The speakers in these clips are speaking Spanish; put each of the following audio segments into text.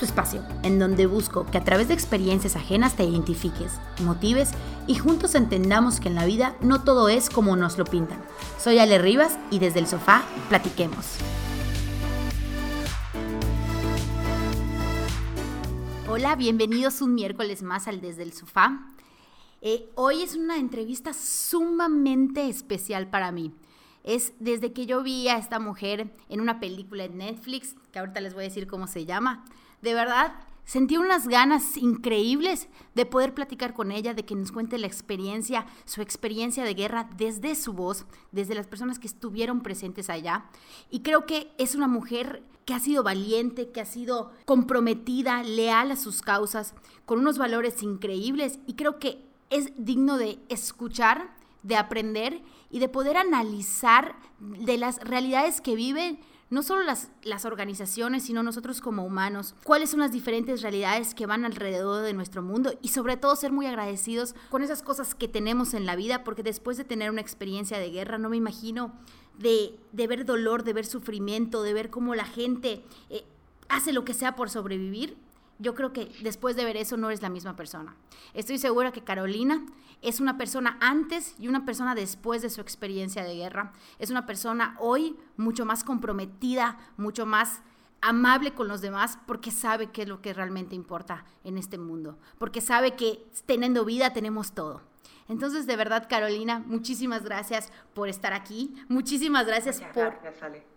tu espacio, en donde busco que a través de experiencias ajenas te identifiques, motives y juntos entendamos que en la vida no todo es como nos lo pintan. Soy Ale Rivas y desde el sofá platiquemos. Hola, bienvenidos un miércoles más al Desde el Sofá. Eh, hoy es una entrevista sumamente especial para mí. Es desde que yo vi a esta mujer en una película en Netflix, que ahorita les voy a decir cómo se llama, de verdad sentí unas ganas increíbles de poder platicar con ella, de que nos cuente la experiencia, su experiencia de guerra desde su voz, desde las personas que estuvieron presentes allá. Y creo que es una mujer que ha sido valiente, que ha sido comprometida, leal a sus causas, con unos valores increíbles y creo que es digno de escuchar, de aprender y de poder analizar de las realidades que viven no solo las, las organizaciones, sino nosotros como humanos, cuáles son las diferentes realidades que van alrededor de nuestro mundo y sobre todo ser muy agradecidos con esas cosas que tenemos en la vida, porque después de tener una experiencia de guerra, no me imagino de, ver dolor, de ver sufrimiento, de ver cómo la gente eh, hace lo que sea por sobrevivir, yo creo que después de ver eso no eres la misma persona. Estoy segura que Carolina es una persona antes y una persona después de su experiencia de guerra. Es una persona hoy mucho más comprometida, mucho más amable con los demás porque sabe qué es lo que realmente importa en este mundo, porque sabe que teniendo vida tenemos todo. Entonces, de verdad, Carolina, muchísimas gracias por estar aquí. Muchísimas gracias, por,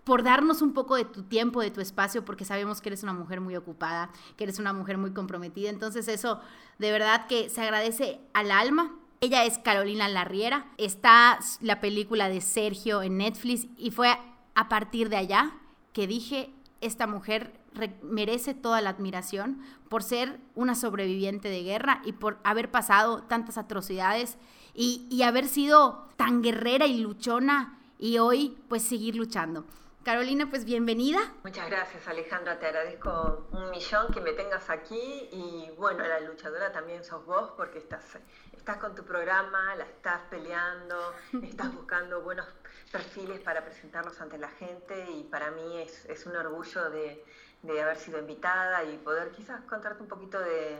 por darnos un poco de tu tiempo, de tu espacio, porque sabemos que eres una mujer muy ocupada, que eres una mujer muy comprometida. Entonces, eso de verdad que se agradece al alma. Ella es Carolina Larriera. Está la película de Sergio en Netflix y fue a partir de allá que dije, esta mujer merece toda la admiración por ser una sobreviviente de guerra y por haber pasado tantas atrocidades y, y haber sido tan guerrera y luchona y hoy pues seguir luchando. Carolina, pues bienvenida. Muchas gracias Alejandra, te agradezco un millón que me tengas aquí y bueno, la luchadora también sos vos porque estás, estás con tu programa, la estás peleando, estás buscando buenos perfiles para presentarlos ante la gente y para mí es, es un orgullo de, de haber sido invitada y poder quizás contarte un poquito de,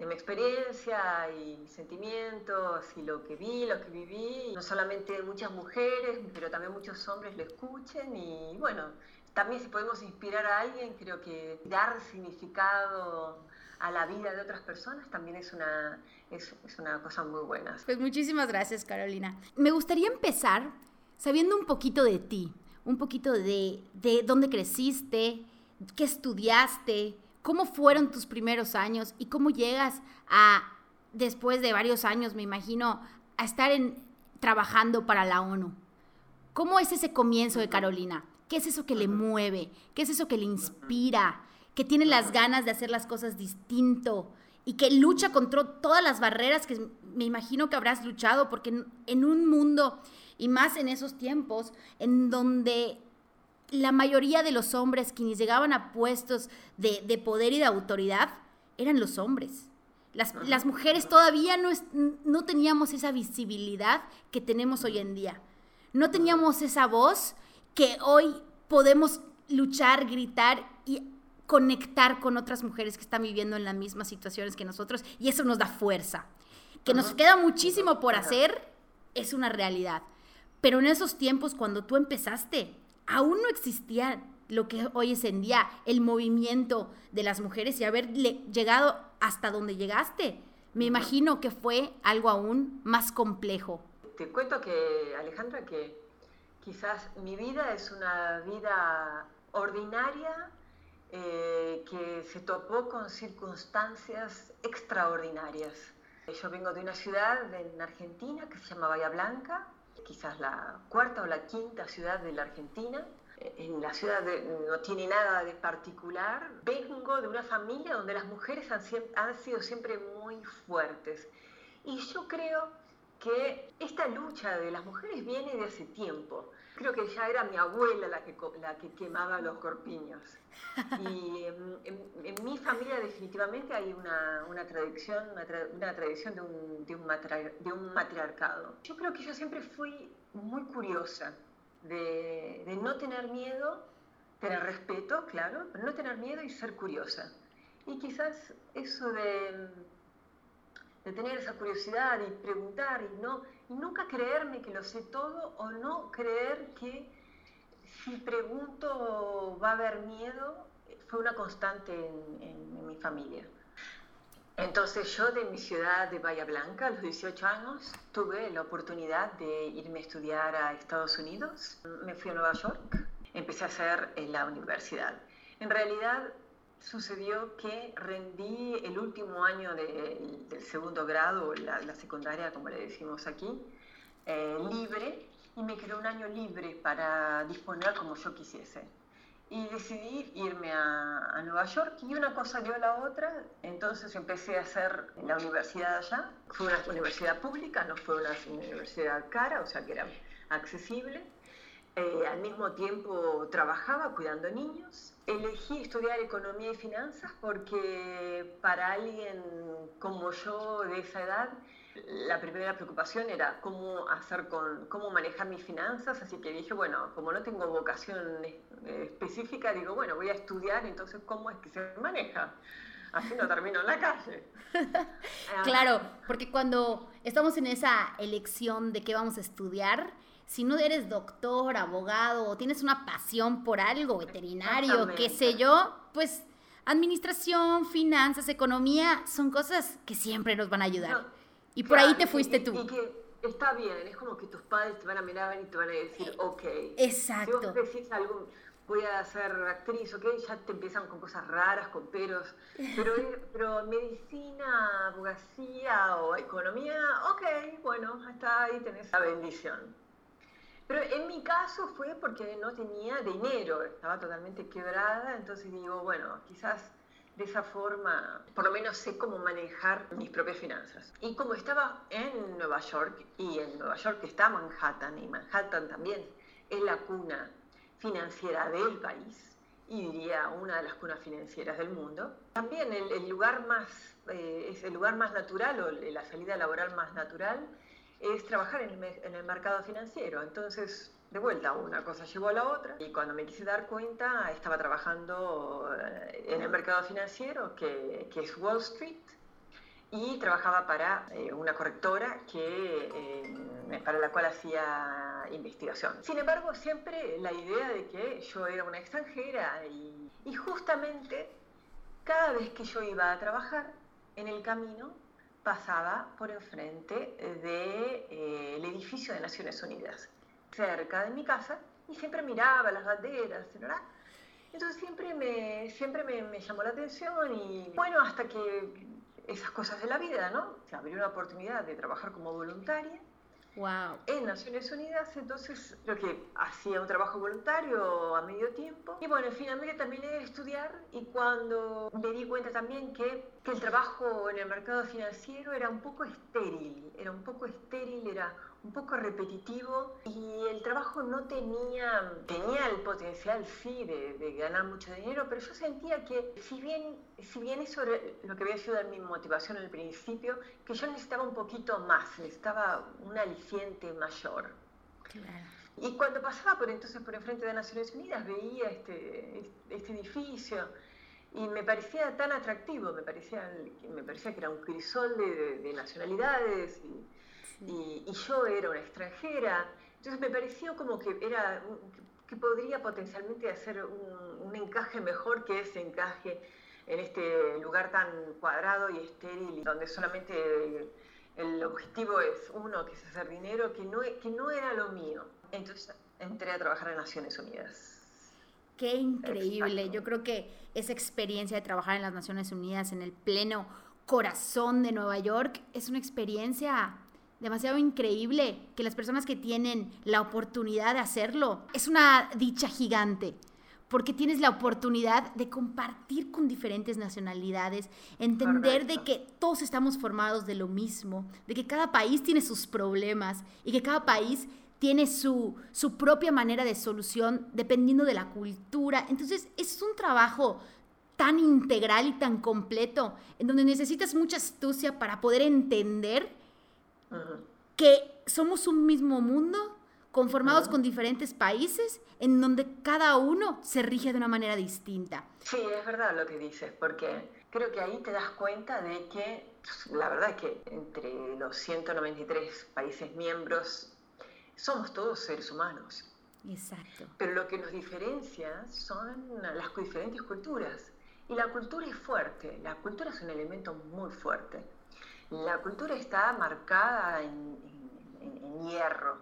mi experiencia y sentimientos y lo que vi, lo que viví. No solamente muchas mujeres, pero también muchos hombres lo escuchen y bueno, también si podemos inspirar a alguien, creo que dar significado a la vida de otras personas también es una, es una cosa muy buena. Pues muchísimas gracias, Carolina. Me gustaría empezar sabiendo un poquito de ti, un poquito de, de dónde creciste, qué estudiaste, cómo fueron tus primeros años y cómo llegas a, después de varios años, me imagino, a estar en, trabajando para la ONU. ¿Cómo es ese comienzo de Carolina? ¿Qué es eso que le mueve? ¿Qué es eso que le inspira? ¿Que tiene las ganas de hacer las cosas distinto? Y que lucha contra todas las barreras que me imagino que habrás luchado, porque en un mundo, y más en esos tiempos, en donde la mayoría de los hombres quienes llegaban a puestos de, poder y de autoridad eran los hombres. Las, mujeres todavía no, no teníamos esa visibilidad que tenemos hoy en día. No teníamos esa voz que hoy podemos luchar, gritar y conectar con otras mujeres que están viviendo en las mismas situaciones que nosotros y eso nos da fuerza. Que nos queda muchísimo por hacer es una realidad. Pero en esos tiempos, cuando tú empezaste, aún no existía lo que hoy es en día, el movimiento de las mujeres y haber llegado hasta donde llegaste. Me imagino que fue algo aún más complejo. Te cuento que, Alejandra, que quizás mi vida es una vida ordinaria eh, que se topó con circunstancias extraordinarias. Yo vengo de una ciudad en Argentina que se llama Bahía Blanca, quizás la cuarta o la quinta ciudad de la Argentina. En la ciudad no tiene nada de particular. Vengo de una familia donde las mujeres han, han sido siempre muy fuertes. Y yo creo que esta lucha de las mujeres viene de hace tiempo. Creo que ya era mi abuela la que, la que quemaba los corpiños. Y en, mi familia definitivamente hay una, una tradición, una, tradición de un, de, un de un, matriarcado. Yo creo que yo siempre fui muy curiosa de, de no tener miedo, tener respeto, claro, pero no tener miedo y ser curiosa. Y quizás eso de, de tener esa curiosidad y preguntar y, no, nunca creerme que lo sé todo o no creer que si pregunto va a haber miedo, fue una constante en, mi familia. Entonces yo de mi ciudad de Bahía Blanca, a los 18 años, tuve la oportunidad de irme a estudiar a Estados Unidos. Me fui a Nueva York, empecé a hacer en la universidad. En realidad sucedió que rendí el último año del segundo grado, la, la, secundaria como le decimos aquí, eh, libre y me quedó un año libre para disponer como yo quisiese. Y decidí irme a, Nueva York y una cosa dio a la otra, entonces empecé a hacer la universidad allá. Fue una universidad pública, no fue una universidad cara, o sea que era accesible. Eh, al mismo tiempo trabajaba cuidando niños. Elegí estudiar economía y finanzas porque para alguien como yo de esa edad la primera preocupación era cómo hacer con, cómo manejar mis finanzas, así que dije, bueno, como no tengo vocación específica, digo, bueno, voy a estudiar, entonces, ¿cómo es que se maneja? Así no termino en la calle. claro, porque cuando estamos en esa elección de qué vamos a estudiar, si no eres doctor, abogado, o tienes una pasión por algo, veterinario, qué sé yo, pues administración, finanzas, economía, son cosas que siempre nos van a ayudar. Y por ahí te fuiste tú. Y que está bien, es como que tus padres te van a mirar y te van a decir, eh, ok. Exacto. Si vos decís algo, voy a ser actriz, ok, ya te empiezan con cosas raras, con peros. Pero, pero medicina, abogacía o economía, ok, bueno, hasta ahí tenés la bendición. Pero en mi caso fue porque no tenía dinero, estaba totalmente quebrada, entonces digo, bueno, quizás de esa forma, por lo menos sé cómo manejar mis propias finanzas. Y como estaba en Nueva York, y en Nueva York está Manhattan, y Manhattan también es la cuna financiera del país, y diría una de las cunas financieras del mundo, también el, lugar más, eh, es el lugar más natural o la salida laboral más natural es trabajar en el, mercado financiero. Entonces, de vuelta, una cosa llevó a la otra y cuando me quise dar cuenta estaba trabajando eh, en el mercado financiero, que, es Wall Street, y trabajaba para eh, una correctora que, eh, para la cual hacía investigación. Sin embargo, siempre la idea de que yo era una extranjera y justamente cada vez que yo iba a trabajar en el camino pasaba por enfrente del de, el edificio de Naciones Unidas cerca de mi casa y siempre miraba las banderas, ¿verdad? Entonces siempre me, siempre me, llamó la atención y bueno, hasta que esas cosas de la vida, ¿no? Se abrió una oportunidad de trabajar como voluntaria wow. en Naciones Unidas, entonces lo que hacía un trabajo voluntario a medio tiempo y bueno, finalmente también he estudiar y cuando me di cuenta también que, que el trabajo en el mercado financiero era un poco estéril, era un poco estéril, era un poco repetitivo y el trabajo no tenía, tenía el potencial sí de, ganar mucho dinero, pero yo sentía que si bien, si bien eso era lo que había sido mi motivación al principio, que yo necesitaba un poquito más, necesitaba un aliciente mayor. Y cuando pasaba por entonces por enfrente de Naciones Unidas veía este, este edificio y me parecía tan atractivo, me parecía, me parecía que era un crisol de, de nacionalidades y, y, yo era una extranjera, entonces me pareció como que era que podría potencialmente hacer un, encaje mejor que ese encaje en este lugar tan cuadrado y estéril, donde solamente el, objetivo es uno, que es hacer dinero, que no, que no era lo mío. Entonces entré a trabajar en Naciones Unidas. Qué increíble. Yo creo que esa experiencia de trabajar en las Naciones Unidas en el pleno corazón de Nueva York es una experiencia demasiado increíble que las personas que tienen la oportunidad de hacerlo, es una dicha gigante, porque tienes la oportunidad de compartir con diferentes nacionalidades, entender de que todos estamos formados de lo mismo, de que cada país tiene sus problemas y que cada país tiene su, su propia manera de solución dependiendo de la cultura. Entonces es un trabajo tan integral y tan completo, en donde necesitas mucha astucia para poder entender que somos un mismo mundo conformados con diferentes países en donde cada uno se rige de una manera distinta. Sí, es verdad lo que dices, porque creo que ahí te das cuenta de que la verdad es que entre los 193 países miembros somos todos seres humanos. Exacto. Pero lo que nos diferencia son las diferentes culturas. Y la cultura es fuerte, la cultura es un elemento muy fuerte. La cultura está marcada en, hierro,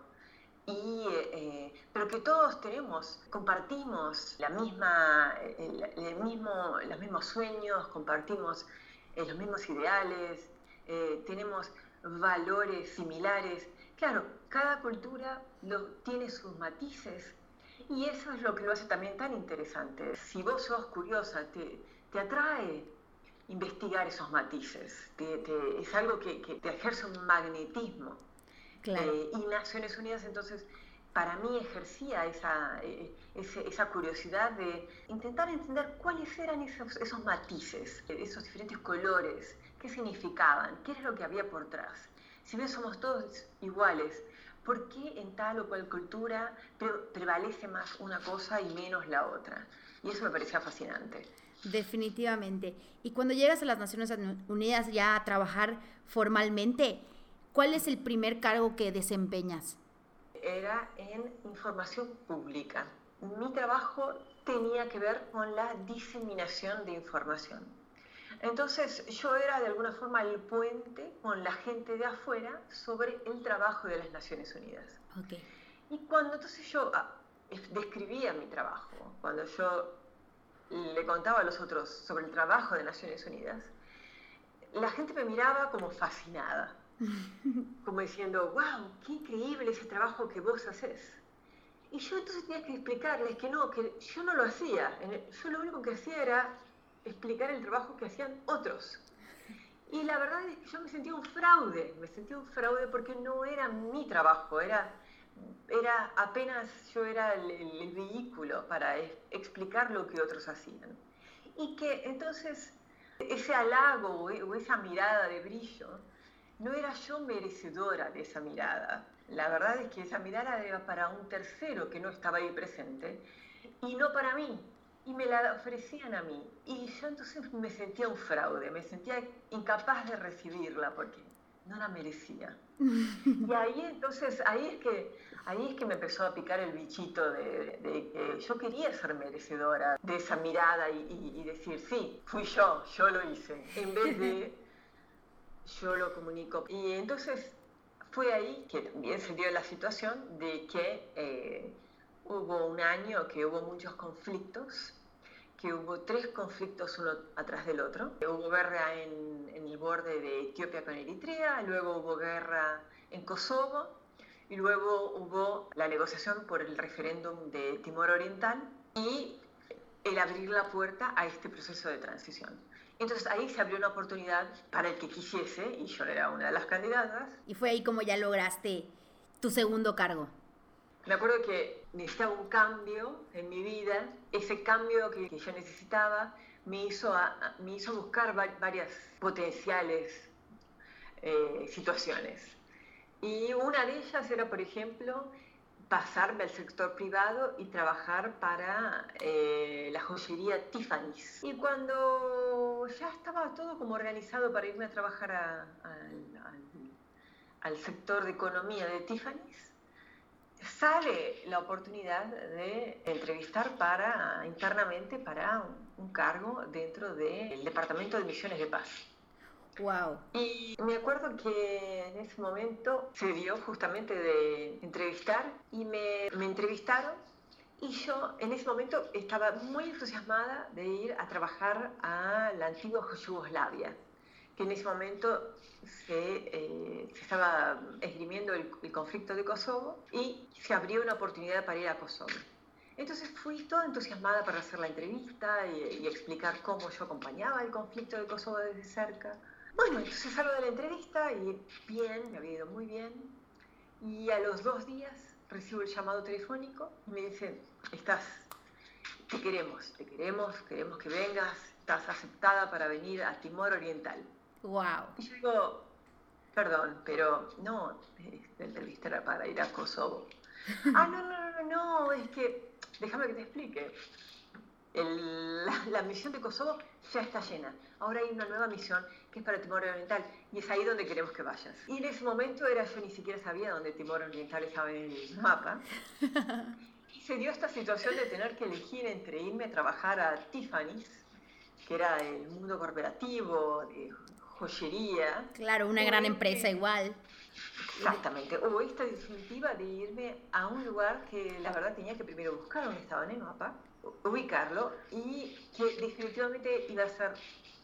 y, eh, pero que todos tenemos, compartimos la misma, el, mismo, los mismos sueños, compartimos eh, los mismos ideales, eh, tenemos valores similares. Claro, cada cultura lo, tiene sus matices y eso es lo que lo hace también tan interesante. Si vos sos curiosa, te, te atrae investigar esos matices, es algo que, que, te ejerce un magnetismo. Eh, y Naciones Unidas entonces para mí ejercía esa, eh, esa curiosidad de intentar entender cuáles eran esos, esos matices, esos diferentes colores, qué significaban, qué era lo que había por detrás. Si bien somos todos iguales, ¿por qué en tal o cual cultura prevalece más una cosa y menos la otra? Y eso me parecía fascinante. Definitivamente. Y cuando llegas a las Naciones Unidas ya a trabajar formalmente, ¿cuál es el primer cargo que desempeñas? Era en información pública. Mi trabajo tenía que ver con la diseminación de información. Entonces yo era de alguna forma el puente con la gente de afuera sobre el trabajo de las Naciones Unidas. Y cuando entonces yo ah, describía mi trabajo, cuando yo le contaba a los otros sobre el trabajo de Naciones Unidas, la gente me miraba como fascinada, como diciendo, wow, qué increíble ese trabajo que vos haces. Y yo entonces tenía que explicarles que no, que yo no lo hacía, yo lo único que hacía era explicar el trabajo que hacían otros. Y la verdad es que yo me sentía un fraude, me sentía un fraude porque no era mi trabajo, era era apenas yo era el, vehículo para explicar lo que otros hacían. Y que entonces ese halago o esa mirada de brillo, no era yo merecedora de esa mirada. La verdad es que esa mirada era para un tercero que no estaba ahí presente y no para mí. Y me la ofrecían a mí. Y yo entonces me sentía un fraude, me sentía incapaz de recibirla porque no la merecía. Y ahí entonces, ahí es que, ahí es que me empezó a picar el bichito de, que yo quería ser merecedora de esa mirada y, decir, sí, fui yo, yo lo hice, en vez de yo lo comunico. Y entonces fue ahí que también se dio la situación de que eh, hubo un año que hubo muchos conflictos que hubo tres conflictos uno atrás del otro. Hubo guerra en, el borde de Etiopía con Eritrea, luego hubo guerra en Kosovo y luego hubo la negociación por el referéndum de Timor Oriental y el abrir la puerta a este proceso de transición. Entonces ahí se abrió una oportunidad para el que quisiese, y yo era una de las candidatas. Y fue ahí como ya lograste tu segundo cargo. Me acuerdo que necesitaba un cambio en mi vida, ese cambio que, yo necesitaba me hizo, me hizo buscar varias potenciales eh, situaciones. Y una de ellas era, por ejemplo, pasarme al sector privado y trabajar para eh, la joyería Tiffany's. Y cuando ya estaba todo como organizado para irme a trabajar al sector de economía de Tiffany's, sale la oportunidad de entrevistar para internamente para un, cargo dentro del Departamento de Misiones de Paz. Wow. Y me acuerdo que en ese momento se dio justamente de entrevistar y me, me entrevistaron y yo en ese momento estaba muy entusiasmada de ir a trabajar a la antigua Yugoslavia que en ese momento se, eh, se estaba esgrimiendo el, conflicto de Kosovo y se abrió una oportunidad para ir a Kosovo. Entonces fui toda entusiasmada para hacer la entrevista y, explicar cómo yo acompañaba el conflicto de Kosovo desde cerca. Bueno, entonces salgo de la entrevista y bien, me había ido muy bien. Y a los dos días recibo el llamado telefónico y me dicen, estás, te queremos, te queremos, queremos que vengas, estás aceptada para venir a Timor Oriental. Wow. Y yo digo, perdón, pero no, la entrevista era para ir a Kosovo. Ah, no, no, no, no, es que, déjame que te explique. la, misión de Kosovo ya está llena. Ahora hay una nueva misión que es para Timor Oriental y es ahí donde queremos que vayas. Y en ese momento era yo ni siquiera sabía dónde Timor Oriental estaba en el mapa. Y se dio esta situación de tener que elegir entre irme a trabajar a Tiffany's, que era el mundo corporativo, de joyería. Claro, una gran empresa igual. Exactamente. O esta definitiva de irme a un lugar que la verdad tenía que primero buscar dónde estaba en el mapa, ubicarlo y que definitivamente iba a ser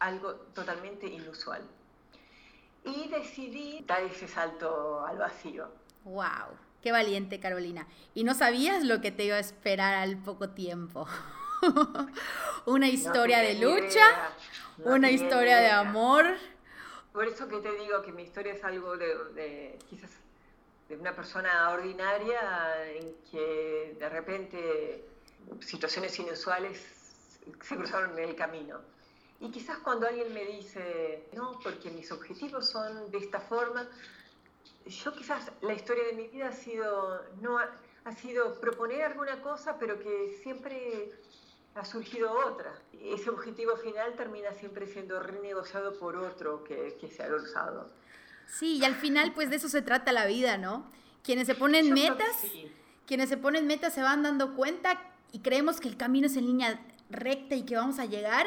algo totalmente inusual. Y decidí dar ese salto al vacío. ¡Wow! Qué valiente, Carolina. Y no sabías lo que te iba a esperar al poco tiempo. una historia de lucha, una historia de amor por eso que te digo que mi historia es algo de, quizás de una persona ordinaria en que de repente situaciones inusuales se cruzaron en el camino. Y quizás cuando alguien me dice, no, porque mis objetivos son de esta forma, yo quizás la historia de mi vida ha sido, no ha sido proponer alguna cosa, pero que siempre ha surgido otra. Ese objetivo final termina siempre siendo renegociado por otro que, que se ha usado. Sí, y al final pues de eso se trata la vida, ¿no? Quienes se ponen metas, quienes se ponen metas se van dando cuenta y creemos que el camino es en línea recta y que vamos a llegar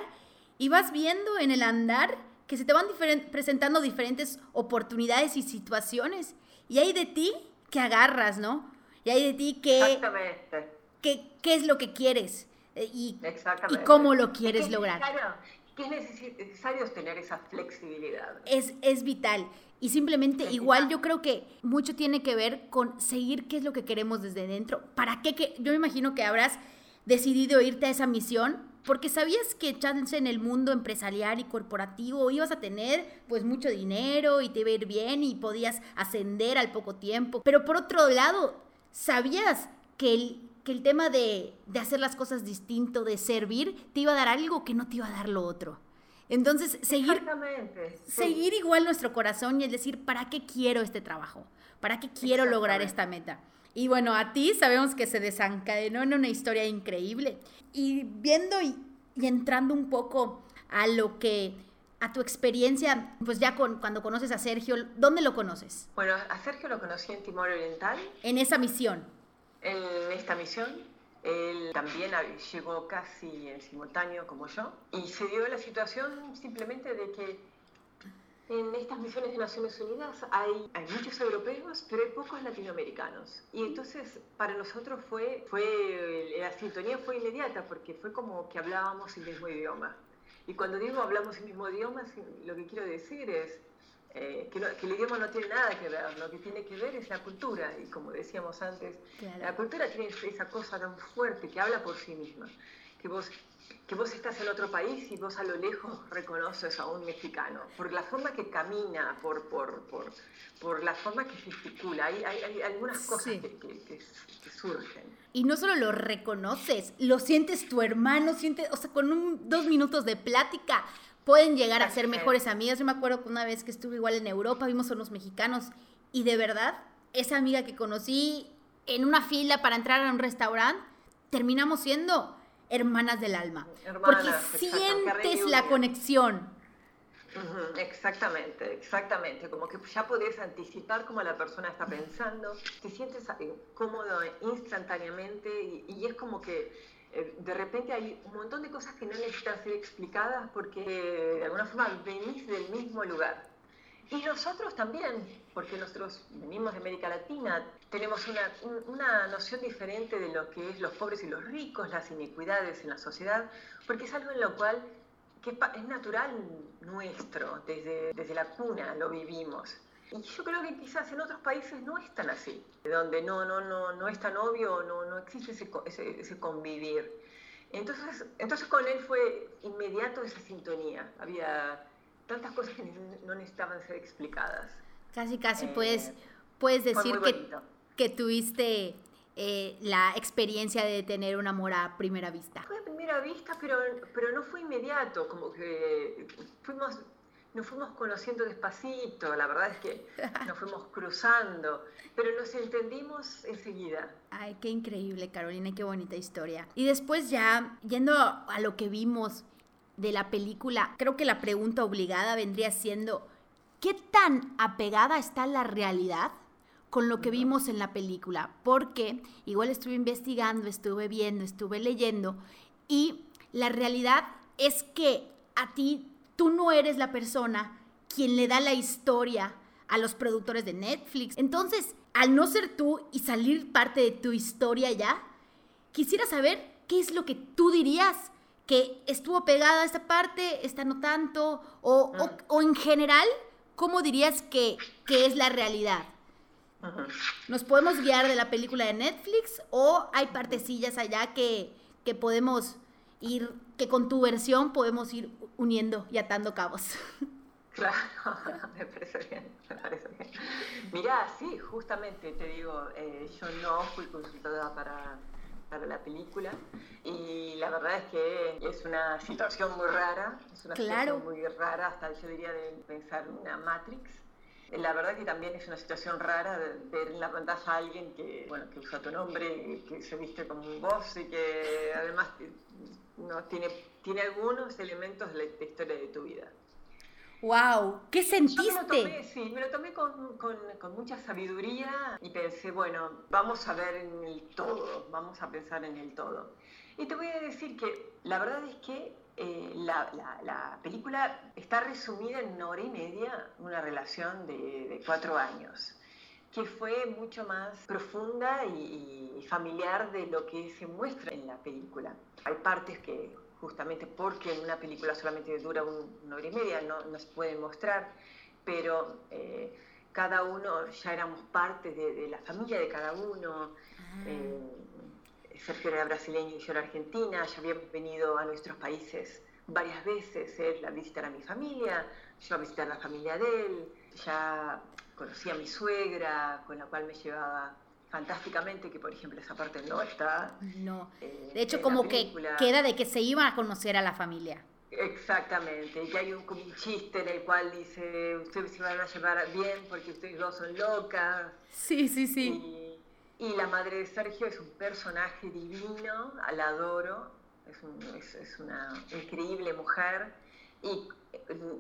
y vas viendo en el andar que se te van presentando diferentes oportunidades y situaciones y hay de ti que agarras, ¿no? Y hay de ti que, que qué es lo que quieres. Eh, y, y cómo lo quieres lograr. que es necesario tener esa flexibilidad. Es, es vital. Y simplemente, igual yo creo que mucho tiene que ver con seguir qué es lo que queremos desde dentro. ¿Para qué? Que, yo me imagino que habrás decidido irte a esa misión porque sabías que chance en el mundo empresarial y corporativo ibas a tener pues mucho dinero y te iba a ir bien y podías ascender al poco tiempo. Pero por otro lado, sabías que el, que el tema de, hacer las cosas distinto, de servir, te iba a dar algo que no te iba a dar lo otro. Entonces, seguir, seguir igual nuestro corazón y es decir, ¿para qué quiero este trabajo? ¿Para qué quiero lograr esta meta? Y bueno, a ti sabemos que se desencadenó en una historia increíble. Y viendo y, entrando un poco a lo que, a tu experiencia, pues ya con, cuando conoces a Sergio, ¿dónde lo conoces? Bueno, a Sergio lo conocí en Timor Oriental. En esa misión en esta misión. Él también llegó casi en simultáneo como yo y se dio la situación simplemente de que en estas misiones de Naciones Unidas hay, hay muchos europeos, pero hay pocos latinoamericanos. Y entonces para nosotros fue, fue, la sintonía fue inmediata porque fue como que hablábamos el mismo idioma. Y cuando digo hablamos el mismo idioma, lo que quiero decir es eh, que, el idioma no tiene nada que ver, lo que tiene que ver es la cultura, y como decíamos antes, la cultura tiene esa cosa tan fuerte que habla por sí misma, que vos, que vos estás en otro país y vos a lo lejos reconoces a un mexicano, por la forma que camina, por, por, por, por la forma que gesticula, hay, hay, algunas cosas que, que, surgen. Y no solo lo reconoces, lo sientes tu hermano, sientes, o sea, con un, dos minutos de plática, pueden llegar a ser mejores amigas. Yo me acuerdo que una vez que estuve igual en Europa, vimos a unos mexicanos y de verdad, esa amiga que conocí en una fila para entrar a un restaurante, terminamos siendo hermanas del alma. porque sientes la conexión. exactamente, exactamente. Como que ya podés anticipar cómo la persona está pensando, te sientes eh, cómodo instantáneamente y es como que eh, de repente hay un montón de cosas que no necesitan ser explicadas porque de alguna forma venís del mismo lugar. Y nosotros también, porque nosotros venimos de América Latina, tenemos una, una, noción diferente de lo que es los pobres y los ricos, las inequidades en la sociedad, porque es algo en lo cual que es natural nuestro, desde, desde la cuna lo vivimos. Y yo creo que quizás en otros países no es tan así, donde no, no, no, no es tan obvio, no, no existe ese, ese, convivir. Entonces, entonces con él fue inmediato esa sintonía. Había tantas cosas que no necesitaban ser explicadas. Casi, casi eh, puedes, puedes decir que, que tuviste eh, la experiencia de tener un amor a primera vista. Fue a primera vista, pero, pero no fue inmediato, como que fuimos nos fuimos conociendo despacito, la verdad es que nos fuimos cruzando, pero nos entendimos enseguida. Ay, qué increíble, Carolina, qué bonita historia. Y después ya, yendo a lo que vimos de la película, creo que la pregunta obligada vendría siendo, ¿qué tan apegada está la realidad con lo que vimos en la película? Porque igual estuve investigando, estuve viendo, estuve leyendo y la realidad es que a ti tú no eres la persona quien le da la historia a los productores de Netflix. Entonces, al no ser tú y salir parte de tu historia ya, quisiera saber qué es lo que tú dirías que estuvo pegada a esta parte, esta no tanto, o, o, en general, ¿cómo dirías que, que es la realidad? ¿Nos podemos guiar de la película de Netflix o hay partecillas allá que, que podemos ir, que con tu versión podemos ir uniendo y atando cabos. Claro, me parece bien, me parece bien. Mirá, sí, justamente te digo, eh, yo no fui consultada para, para la película y la verdad es que es una situación muy rara, es una situación muy rara, hasta yo diría de pensar una Matrix. La verdad que también es una situación rara ver en la pantalla a alguien que, bueno, que usa tu nombre, que se viste como un boss y que además no tiene, tiene algunos elementos de la historia de tu vida. ¡Wow! ¿Qué sentiste? me lo tomé, sí, me lo tomé con, con, con, mucha sabiduría y pensé, bueno, vamos a ver en el todo, vamos a pensar en el todo. Y te voy a decir que la verdad es que eh, la, la, película está resumida en una hora y media, una relación de, de cuatro años que fue mucho más profunda y, y, familiar de lo que se muestra en la película. Hay partes que justamente porque en una película solamente dura una hora y media, no, nos se pueden mostrar, pero eh, cada uno ya éramos parte de, la familia de cada uno. Ah. Eh, Sergio era brasileño y yo era argentina, ya habíamos venido a nuestros países varias veces, él a visitar a mi familia, yo a visitar la familia de él, ya conocí a mi suegra, con la cual me llevaba fantásticamente, que por ejemplo esa parte no está. No. Eh, de hecho, como que queda de que se iban a conocer a la familia. Exactamente, y hay un, un chiste en el cual dice, ustedes se van a llevar bien porque ustedes dos son locas. Sí, sí, sí. Y, y la madre de Sergio es un personaje divino, la adoro, es, un, es, es una increíble mujer. Y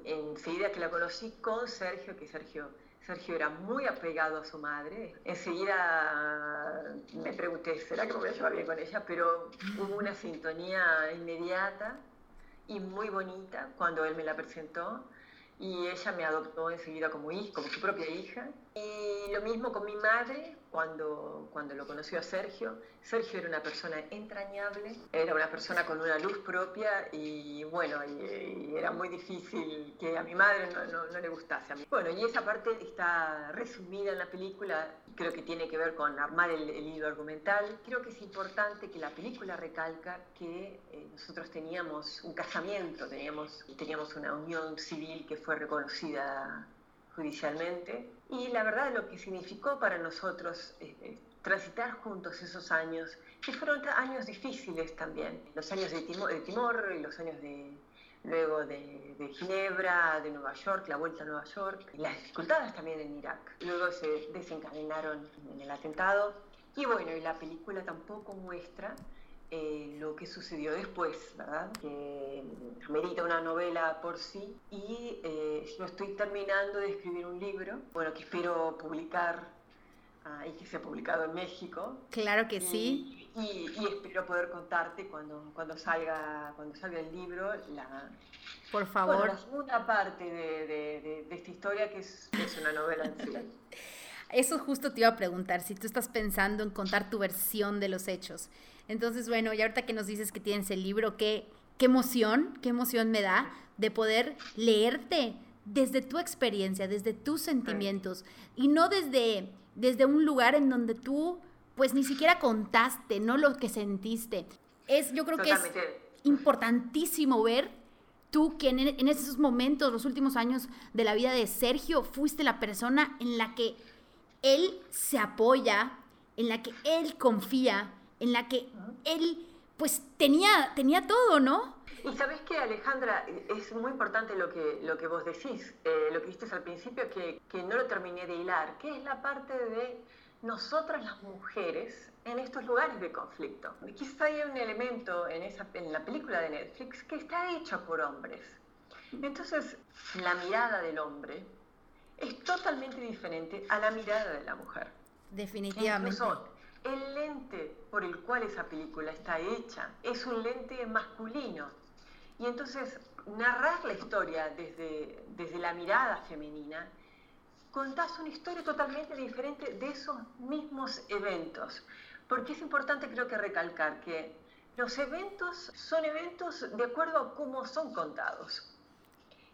enseguida que la conocí con Sergio, que Sergio Sergio era muy apegado a su madre. Enseguida me pregunté, ¿será que me voy a llevar bien con ella? Pero hubo una sintonía inmediata y muy bonita cuando él me la presentó y ella me adoptó enseguida como hija, como su propia hija. Y lo mismo con mi madre, cuando, cuando lo conoció a Sergio. Sergio era una persona entrañable, era una persona con una luz propia y bueno, y, era muy difícil que a mi madre no, no, le gustase a mí. Bueno, y esa parte está resumida en la película, creo que tiene que ver con armar el, el hilo argumental. Creo que es importante que la película recalca que eh, nosotros teníamos un casamiento, teníamos, teníamos una unión civil que fue reconocida judicialmente. Y la verdad lo que significó para nosotros eh, transitar juntos esos años, que fueron años difíciles también, los años de Timor, de Timor los años de, luego de, de, Ginebra, de Nueva York, la vuelta a Nueva York, las dificultades también en Irak. Luego se desencadenaron en el atentado. Y bueno, y la película tampoco muestra eh, lo que sucedió después, ¿verdad? Que amerita una novela por sí y eh, yo estoy terminando de escribir un libro, bueno, que espero publicar ah, y que sea publicado en México. Claro que sí. Y, espero poder contarte cuando, cuando, salga, cuando salga el libro la, por favor. la segunda parte de, de, de, esta historia que es, es una novela en sí. Eso justo te iba a preguntar, si tú estás pensando en contar tu versión de los hechos. Entonces, bueno, y ahorita que nos dices que tienes el libro, qué, qué emoción, qué emoción me da de poder leerte desde tu experiencia, desde tus sentimientos y no desde, desde un lugar en donde tú pues ni siquiera contaste, no lo que sentiste. Es, yo creo que es importantísimo ver tú que en, en, esos momentos, los últimos años de la vida de Sergio, fuiste la persona en la que él se apoya, en la que él confía, en la que él pues tenía, tenía todo, ¿no? Y sabes que Alejandra, es muy importante lo que, lo que vos decís, eh, lo que dijiste al principio, que, que no lo terminé de hilar, que es la parte de nosotras las mujeres en estos lugares de conflicto. Quizá hay un elemento en, esa, en la película de Netflix que está hecha por hombres. Entonces, la mirada del hombre es totalmente diferente a la mirada de la mujer. Definitivamente. el lente por el cual esa película está hecha es un lente masculino. Y entonces, narrar la historia desde, desde la mirada femenina contás una historia totalmente diferente de esos mismos eventos. Porque es importante creo que recalcar que los eventos son eventos de acuerdo a cómo son contados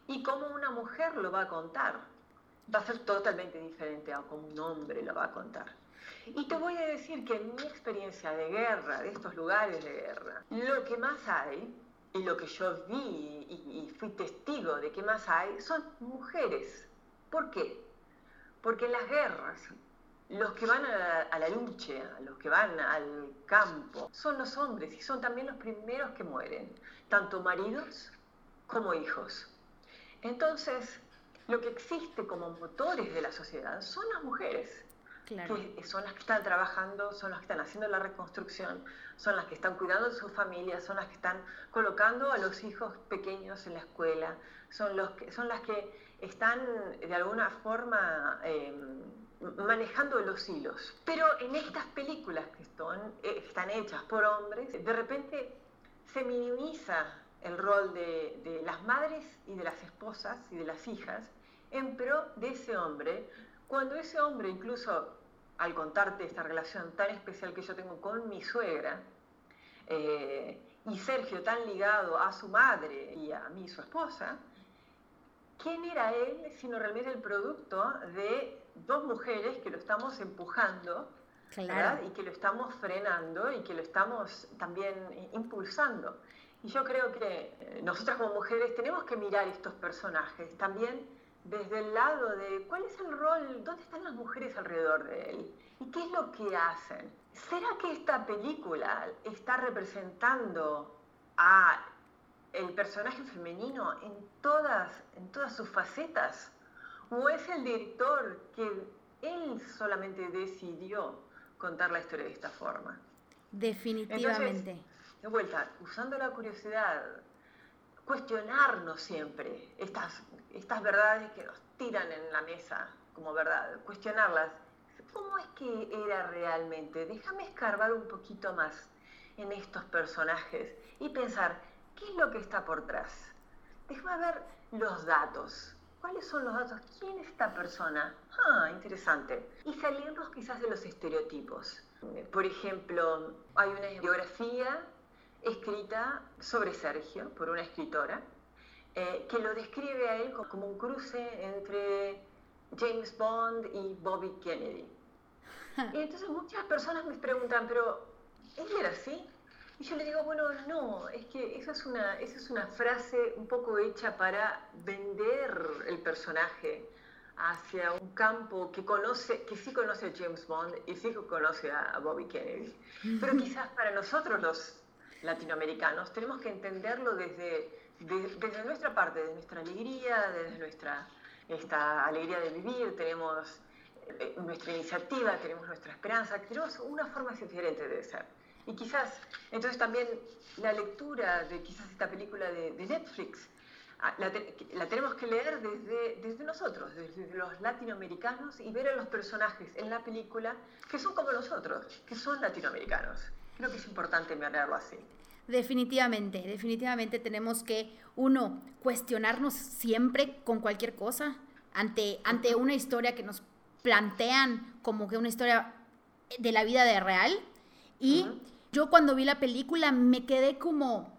y cómo una mujer lo va a contar. Va a ser totalmente diferente a cómo un hombre lo va a contar. Y te voy a decir que en mi experiencia de guerra, de estos lugares de guerra, lo que más hay, y lo que yo vi y, fui testigo de que más hay, son mujeres. ¿Por qué? Porque en las guerras, los que van a la, lucha, los que van al campo, son los hombres y son también los primeros que mueren, tanto maridos como hijos. Entonces, lo que existe como motores de la sociedad son las mujeres, que son las que están trabajando, son las que están haciendo la reconstrucción, son las que están cuidando de sus familias, son las que están colocando a los hijos pequeños en la escuela, son, los que, son las que están de alguna forma eh, manejando los hilos. Pero en estas películas que están, eh, están hechas por hombres, de repente se minimiza el rol de, de, las madres y de las esposas y de las hijas en pro de ese hombre, cuando ese hombre incluso al contarte esta relación tan especial que yo tengo con mi suegra, eh, y Sergio tan ligado a su madre y a mí, su esposa, ¿quién era él sino realmente el producto de dos mujeres que lo estamos empujando y que lo estamos frenando y que lo estamos también impulsando? Y yo creo que eh, nosotras como mujeres tenemos que mirar estos personajes también desde el lado de cuál es el rol, dónde están las mujeres alrededor de él y qué es lo que hacen. ¿Será que esta película está representando a el personaje femenino en todas, en todas sus facetas? ¿O es el director que él solamente decidió contar la historia de esta forma? Definitivamente. de vuelta, usando la curiosidad, cuestionarnos siempre estas, estas verdades que nos tiran en la mesa como verdad, cuestionarlas. ¿Cómo es que era realmente? Déjame escarbar un poquito más en estos personajes y pensar, ¿Qué es lo que está por detrás? Déjame ver los datos. ¿Cuáles son los datos? ¿Quién es esta persona? Ah, interesante. Y salirnos quizás de los estereotipos. Por ejemplo, hay una biografía escrita sobre Sergio por una escritora eh, que lo describe a él como un cruce entre James Bond y Bobby Kennedy. Y entonces muchas personas me preguntan, pero ¿él era así? Y yo le digo, bueno, no, es que esa es una, esa es una frase un poco hecha para vender el personaje hacia un campo que conoce, que sí conoce a James Bond y sí conoce a, Bobby Kennedy. Pero quizás para nosotros los latinoamericanos tenemos que entenderlo desde, desde nuestra parte, desde nuestra alegría, desde nuestra esta alegría de vivir, tenemos eh, nuestra iniciativa, tenemos nuestra esperanza, tenemos una forma diferente de ser. Y quizás, entonces también la lectura de quizás esta película de, Netflix, ah, la, tenemos que leer desde, desde nosotros, desde los latinoamericanos y ver a los personajes en la película que son como nosotros, que son latinoamericanos. Creo que es importante mirarlo así. Definitivamente, definitivamente tenemos que, uno, cuestionarnos siempre con cualquier cosa ante, ante una historia que nos plantean como que una historia de la vida de real. Y yo cuando vi la película me quedé como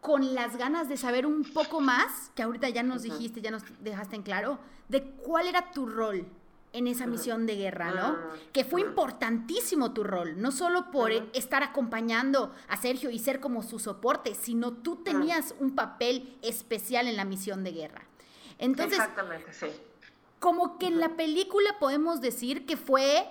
con las ganas de saber un poco más, que ahorita ya nos dijiste, ya nos dejaste en claro, de cuál era tu rol en esa misión de guerra, ¿no? Ah, que fue importantísimo tu rol, no solo por estar acompañando a Sergio y ser como su soporte, sino tú tenías un papel especial en la misión de guerra. Entonces, Exactamente, sí. Como que en la película podemos decir que fue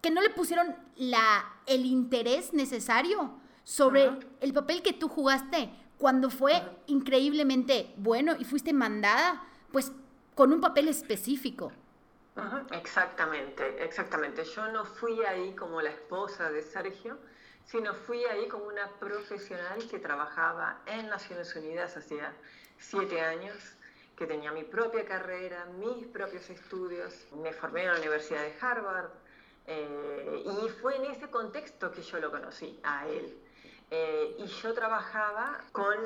que no le pusieron la, el interés necesario sobre el papel que tú jugaste cuando fue increíblemente bueno y fuiste mandada, pues, con un papel específico. Exactamente, exactamente. Yo no fui ahí como la esposa de Sergio, sino fui ahí como una profesional que trabajaba en Naciones Unidas hacía siete años, que tenía mi propia carrera, mis propios estudios. Me formé en la Universidad de Harvard eh, y fue en ese contexto que yo lo conocí a él. Eh, y yo trabajaba con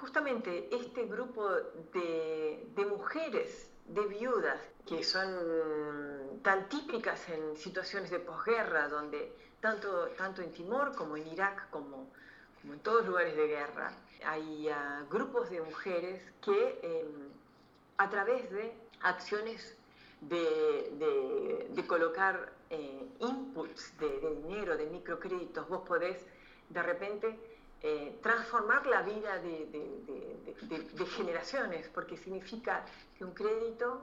justamente este grupo de, de mujeres de viudas que son tan típicas en situaciones de posguerra, donde tanto, tanto en Timor como en Irak, como, como en todos lugares de guerra, hay ah, grupos de mujeres que em, a través de acciones de, de, colocar eh, inputs de, de, dinero, de microcréditos, vos podés de repente eh, transformar la vida de, generaciones, porque significa que un crédito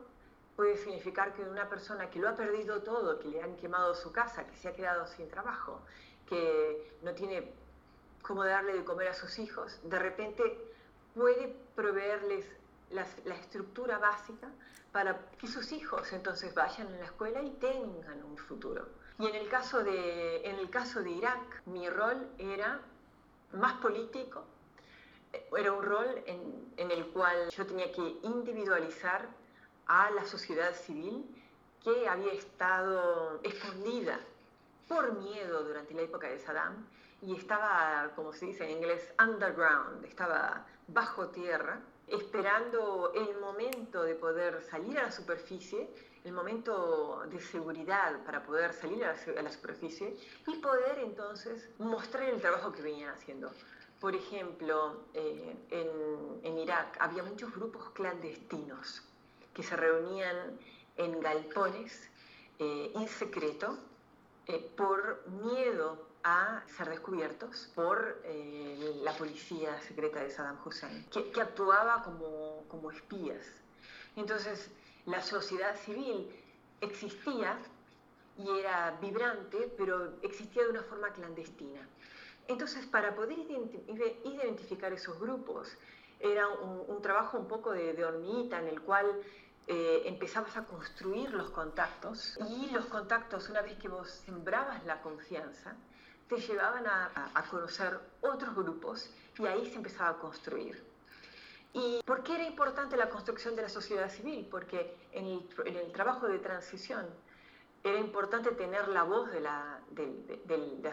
puede significar que una persona que lo ha perdido todo, que le han quemado su casa, que se ha quedado sin trabajo, que no tiene cómo darle de comer a sus hijos, de repente puede proveerles la, la estructura básica para que sus hijos entonces vayan a la escuela y tengan un futuro. Y en el caso de, en el caso de Irak, mi rol era más político, era un rol en, el cual yo tenía que individualizar a la sociedad civil que había estado escondida por miedo durante la época de Saddam y estaba, como se dice en inglés, underground, estaba bajo tierra, esperando el momento de poder salir a la superficie, el momento de seguridad para poder salir a la, superficie y poder entonces mostrar el trabajo que venían haciendo. Por ejemplo, eh, en, en Irak había muchos grupos clandestinos que se reunían en galpones eh, en secreto eh, por miedo a ser descubiertos por eh, la policía secreta de Saddam Hussein, que, que, actuaba como, como espías. Entonces, la sociedad civil existía y era vibrante, pero existía de una forma clandestina. Entonces, para poder identificar esos grupos, era un, trabajo un poco de, de, en el cual eh, empezabas a construir los contactos y los contactos, una vez que vos sembrabas la confianza, te llevaban a, conocer otros grupos y ahí se empezaba a construir. ¿Y por qué era importante la construcción de la sociedad civil? Porque en el, trabajo de transición era importante tener la voz de la,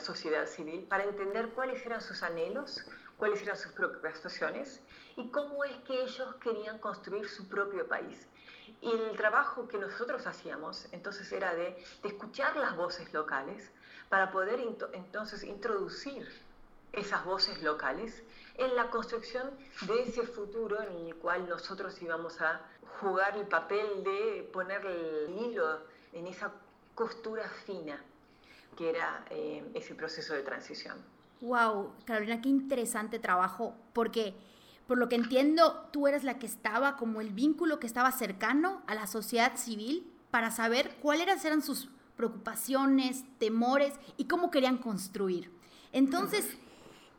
sociedad civil para entender cuáles eran sus anhelos, cuáles eran sus preocupaciones y cómo es que ellos querían construir su propio país. Y el trabajo que nosotros hacíamos entonces era de, escuchar las voces locales para poder entonces introducir esas voces locales en la construcción de ese futuro en el cual nosotros íbamos a jugar el papel de poner el hilo en esa costura fina que era eh, ese proceso de transición. Wow, Carolina, qué interesante trabajo, porque por lo que entiendo, tú eres la que estaba como el vínculo que estaba cercano a la sociedad civil para saber cuáles eran sus preocupaciones, temores y cómo querían construir. Entonces,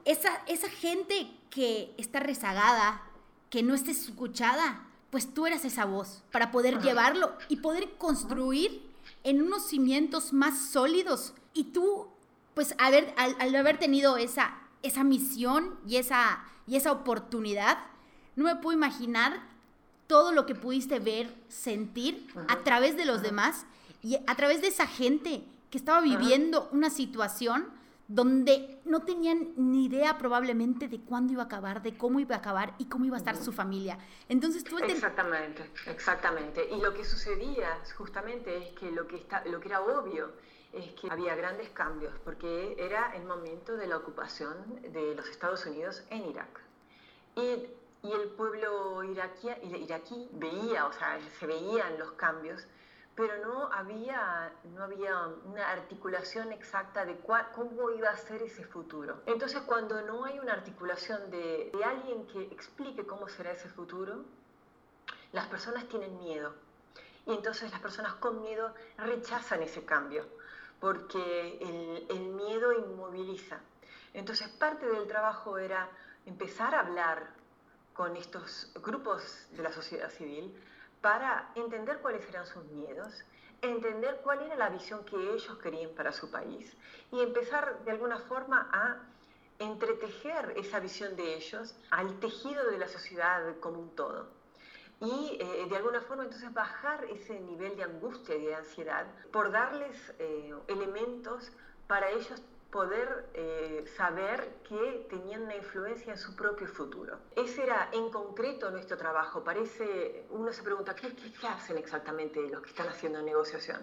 esa, esa gente que está rezagada, que no esté escuchada, pues tú eras esa voz para poder llevarlo y poder construir en unos cimientos más sólidos. Y tú, pues al, al haber tenido esa, esa misión y esa y esa oportunidad, no me puedo imaginar todo lo que pudiste ver, sentir a través de los demás y a través de esa gente que estaba viviendo una situación donde no tenían ni idea probablemente de cuándo iba a acabar, de cómo iba a acabar y cómo iba a estar su familia. Entonces tú Exactamente, exactamente. Y lo que sucedía justamente es que lo que, está, lo que era obvio es que había grandes cambios, porque era el momento de la ocupación de los Estados Unidos en Irak. Y, y el pueblo iraquí, iraquí veía, o sea, se veían los cambios, pero no había, no había una articulación exacta de cómo iba a ser ese futuro. Entonces, cuando no hay una articulación de, de alguien que explique cómo será ese futuro, las personas tienen miedo. Y entonces las personas con miedo rechazan ese cambio porque el, miedo inmoviliza. Entonces parte del trabajo era empezar a hablar con estos grupos de la sociedad civil para entender cuáles eran sus miedos, entender cuál era la visión que ellos querían para su país y empezar de alguna forma a entretejer esa visión de ellos al tejido de la sociedad como un todo. Y eh, de alguna forma entonces bajar ese nivel de angustia y de ansiedad por darles eh, elementos para ellos poder eh, saber que tenían una influencia en su propio futuro. Ese era en concreto nuestro trabajo. Parece, uno se pregunta, ¿qué, hacen exactamente los que están haciendo negociación?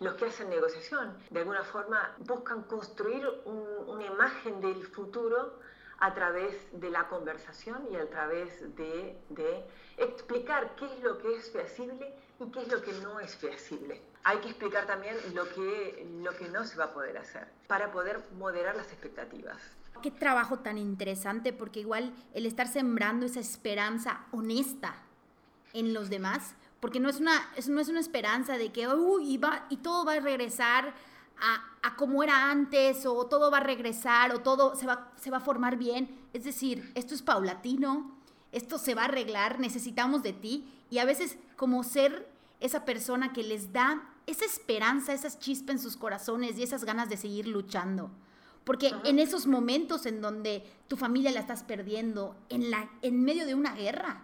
Los que hacen negociación, de alguna forma, buscan construir una imagen del futuro a través de la conversación y a través de, de explicar qué es lo que es feasible y qué es lo que no es feasible hay que explicar también lo que, lo que no se va a poder hacer para poder moderar las expectativas. Qué trabajo tan interesante, porque igual el estar sembrando esa esperanza honesta en los demás, porque no es una, no es una esperanza de que Uy, va, y todo va a regresar a, a, como era antes, o todo va a regresar, o todo se va, se va a formar bien. Es decir, esto es paulatino, esto se va a arreglar, necesitamos de ti, y a veces como ser esa persona que les da esa esperanza, esas chispas en sus corazones y esas ganas de seguir luchando. Porque en esos momentos en donde tu familia la estás perdiendo, en, la, en medio de una guerra,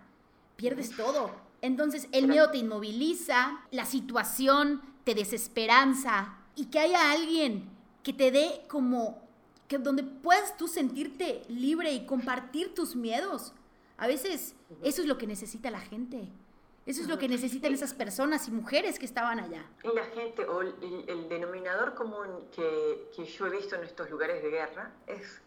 pierdes todo. Entonces el miedo te inmoviliza, la situación te desesperanza y que haya alguien que te dé como, que donde puedas tú sentirte libre y compartir tus miedos. A veces eso es lo que necesita la gente. Eso es lo que necesitan esas personas y mujeres que estaban allá. La gente, o el, denominador común que, yo he visto en estos lugares de guerra es,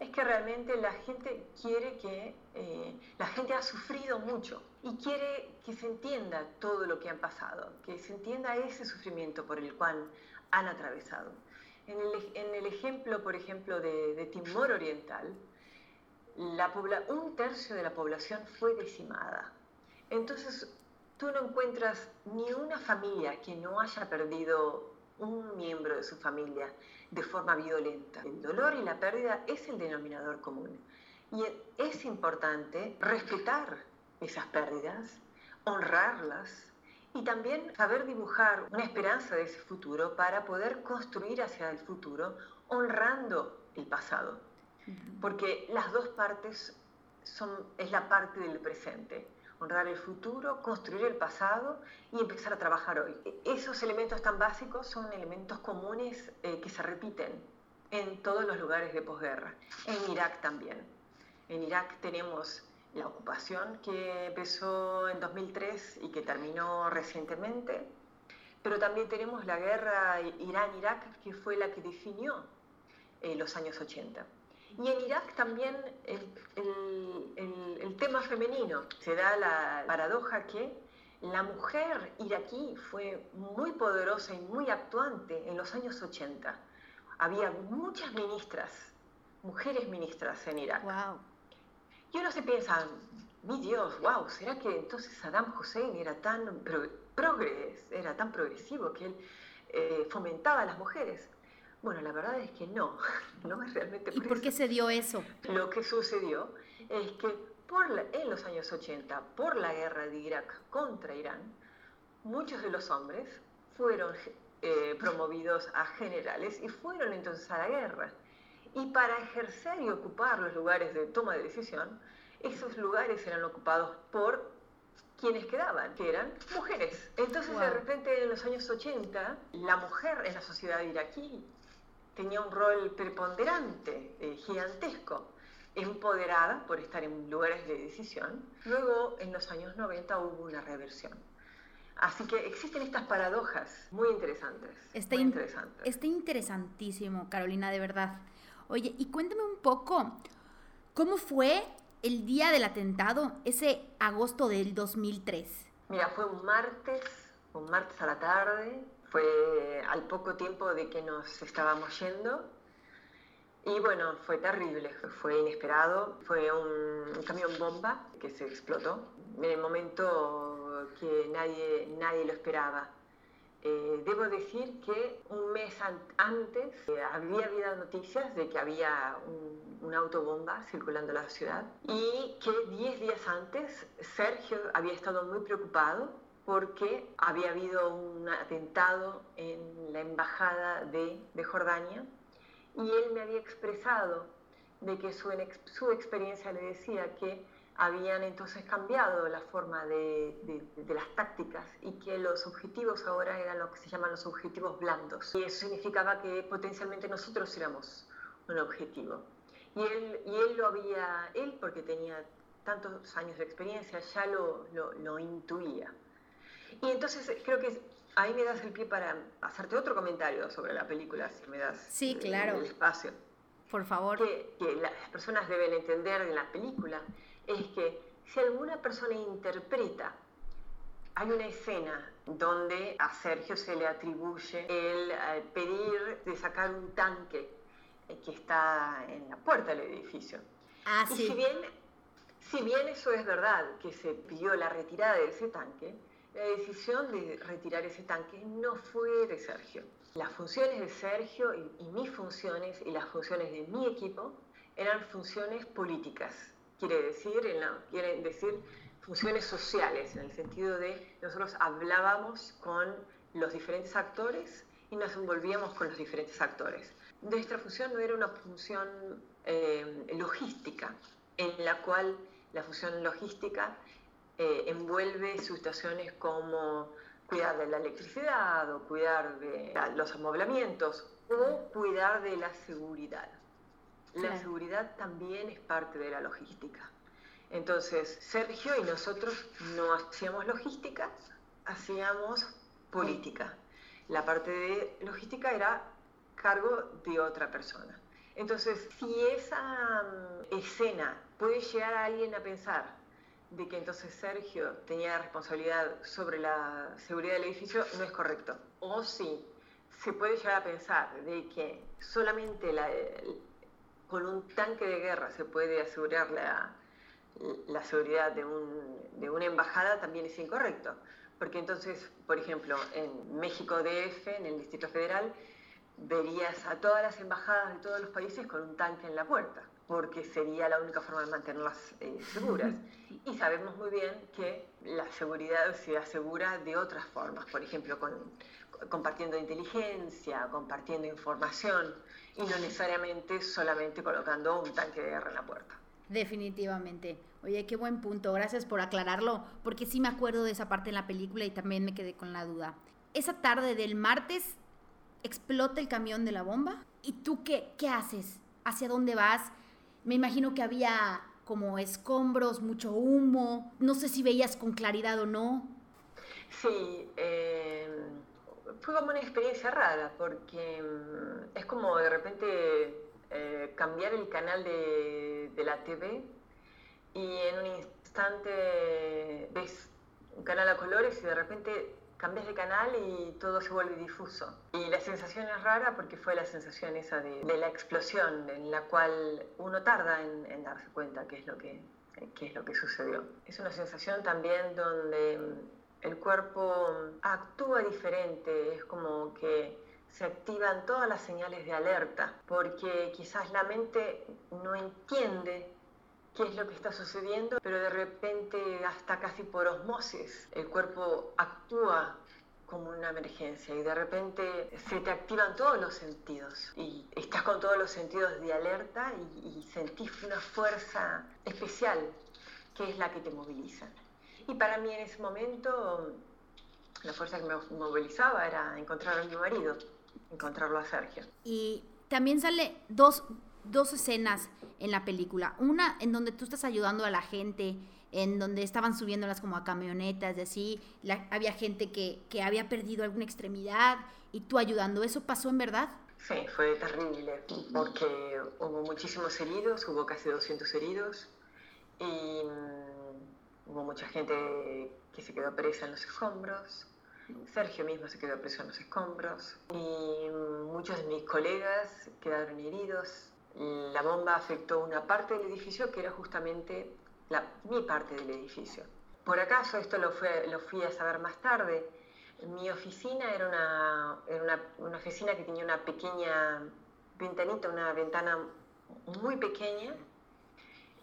es que realmente la gente quiere que, eh, la gente ha sufrido mucho y quiere que se entienda todo lo que han pasado, que se entienda ese sufrimiento por el cual han atravesado. En el, ejemplo, por ejemplo, de, Timor Oriental, un tercio de la población fue decimada. Entonces, tú no encuentras ni una familia que no haya perdido un miembro de su familia de forma violenta. El dolor y la pérdida es el denominador común. Y es importante respetar esas pérdidas, honrarlas y también saber dibujar una esperanza de ese futuro para poder construir hacia el futuro honrando el pasado. Porque las dos partes son, es la parte del presente honrar el futuro, construir el pasado y empezar a trabajar hoy. Esos elementos tan básicos son elementos comunes eh, que se repiten en todos los lugares de posguerra. En Irak también. En Irak tenemos la ocupación que empezó en 2003 y que terminó recientemente, pero también tenemos la guerra Irán-Irak que fue la que definió eh, los años 80. Y en Irak también el, el, tema femenino. Se da la paradoja que la mujer iraquí fue muy poderosa y muy actuante en los años 80. Había muchas ministras, mujeres ministras en Irak. Wow. Y uno se piensa, mi Dios, wow, ¿será que entonces Saddam Hussein era tan progres, era tan progresivo que él eh, fomentaba a las mujeres? Bueno, la verdad es que no, no es realmente ¿Y por qué se dio eso? Lo que sucedió es que por en los años 80, por la guerra de Irak contra Irán, muchos de los hombres fueron eh, promovidos a generales y fueron entonces a la guerra. Y para ejercer y ocupar los lugares de toma de decisión, esos lugares eran ocupados por quienes quedaban, que eran mujeres. Entonces, de repente, en los años 80, la mujer en la sociedad iraquí tenía un rol preponderante, eh, gigantesco, empoderada por estar en lugares de decisión. Luego, en los años 90, hubo una reversión. Así que existen estas paradojas muy interesantes. Está, está interesantísimo, Carolina, de verdad. Oye, y cuéntame un poco, ¿cómo fue el día del atentado, ese agosto del 2003? Mira, fue un martes, un martes a la tarde, fue al poco tiempo de que nos estábamos yendo. Y bueno, fue terrible, fue inesperado. Fue un, camión bomba que se explotó en el momento que nadie, nadie lo esperaba. Eh, debo decir que un mes antes eh, había habido noticias de que había un, una autobomba circulando la ciudad y que 10 días antes Sergio había estado muy preocupado porque había habido un atentado en la embajada de, de Jordania y él me había expresado de que su, su experiencia le decía que habían entonces cambiado la forma de, de, las tácticas y que los objetivos ahora eran lo que se llaman los objetivos blandos. Y eso significaba que potencialmente nosotros éramos un objetivo. Y él, y él lo había, él porque tenía tantos años de experiencia, ya lo, lo, lo intuía. Y entonces creo que ahí me das el pie para hacerte otro comentario sobre la película, si me das sí, claro. el espacio. Por favor. Que, que las personas deben entender en la película es que si alguna persona interpreta, hay una escena donde a Sergio se le atribuye el eh, pedir de sacar un tanque eh, que está en la puerta del edificio. Ah, y sí. si bien, si bien eso es verdad, que se pidió la retirada de ese tanque, la decisión de retirar ese tanque no fue de Sergio. Las funciones de Sergio y, y mis funciones y las funciones de mi equipo eran funciones políticas quiere decir, la, quiere decir funciones sociales, en el sentido de nosotros hablábamos con los diferentes actores y nos envolvíamos con los diferentes actores. Nuestra función no era una función eh, logística, en la cual la función logística eh, envuelve situaciones como cuidar de la electricidad o cuidar de los amoblamientos o cuidar de la seguridad. La Claro. seguridad también es parte de la logística. Entonces, Sergio y nosotros no hacíamos logística, hacíamos política. La parte de logística era cargo de otra persona. Entonces, si esa mm, escena puede llegar a alguien a pensar de que entonces Sergio tenía responsabilidad sobre la seguridad del edificio, no es correcto. O sí, se puede llegar a pensar de que solamente la, con un tanque de guerra se puede asegurar la, la seguridad de, un, de, una embajada, también es incorrecto. Porque entonces, por ejemplo, en México DF, en el Distrito Federal, verías a todas las embajadas de todos los países con un tanque en la puerta, porque sería la única forma de mantenerlas eh, seguras. Y sabemos muy bien que la seguridad se asegura de otras formas, por ejemplo, con, compartiendo inteligencia, compartiendo información y no necesariamente solamente colocando un tanque de guerra en la puerta. Definitivamente. Oye, qué buen punto. Gracias por aclararlo, porque sí me acuerdo de esa parte en la película y también me quedé con la duda. Esa tarde del martes explota el camión de la bomba. ¿Y tú qué, qué haces? ¿Hacia dónde vas? Me imagino que había como escombros, mucho humo. No sé si veías con claridad o no. Sí, eh, fue como una experiencia rara, porque es como de repente eh, cambiar el canal de, de, la TV y en un instante ves un canal a colores y de repente cambias de canal y todo se vuelve difuso. Y la sensación es rara porque fue la sensación esa de, de la explosión en la cual uno tarda en, en darse cuenta qué es, lo que, qué es lo que sucedió. Es una sensación también donde el cuerpo actúa diferente, es como que se activan todas las señales de alerta, porque quizás la mente no entiende qué es lo que está sucediendo, pero de repente hasta casi por osmosis el cuerpo actúa como una emergencia y de repente se te activan todos los sentidos y estás con todos los sentidos de alerta y, y sentís una fuerza especial que es la que te moviliza. Y para mí en ese momento la fuerza que me movilizaba era encontrar a mi marido, encontrarlo a Sergio. Y también sale dos, dos escenas en la película. Una en donde tú estás ayudando a la gente, en donde estaban subiéndolas como a camionetas y así. La, había gente que, que había perdido alguna extremidad y tú ayudando. ¿Eso pasó en verdad? Sí, fue terrible porque hubo muchísimos heridos, hubo casi 200 heridos y Hubo mucha gente que se quedó presa en los escombros. Sergio mismo se quedó preso en los escombros. Y muchos de mis colegas quedaron heridos. La bomba afectó una parte del edificio que era justamente mi parte del edificio. Por acaso, esto lo, lo fui a saber más tarde, Mi oficina era una, era una, oficina que tenía una pequeña ventanita, una ventana muy pequeña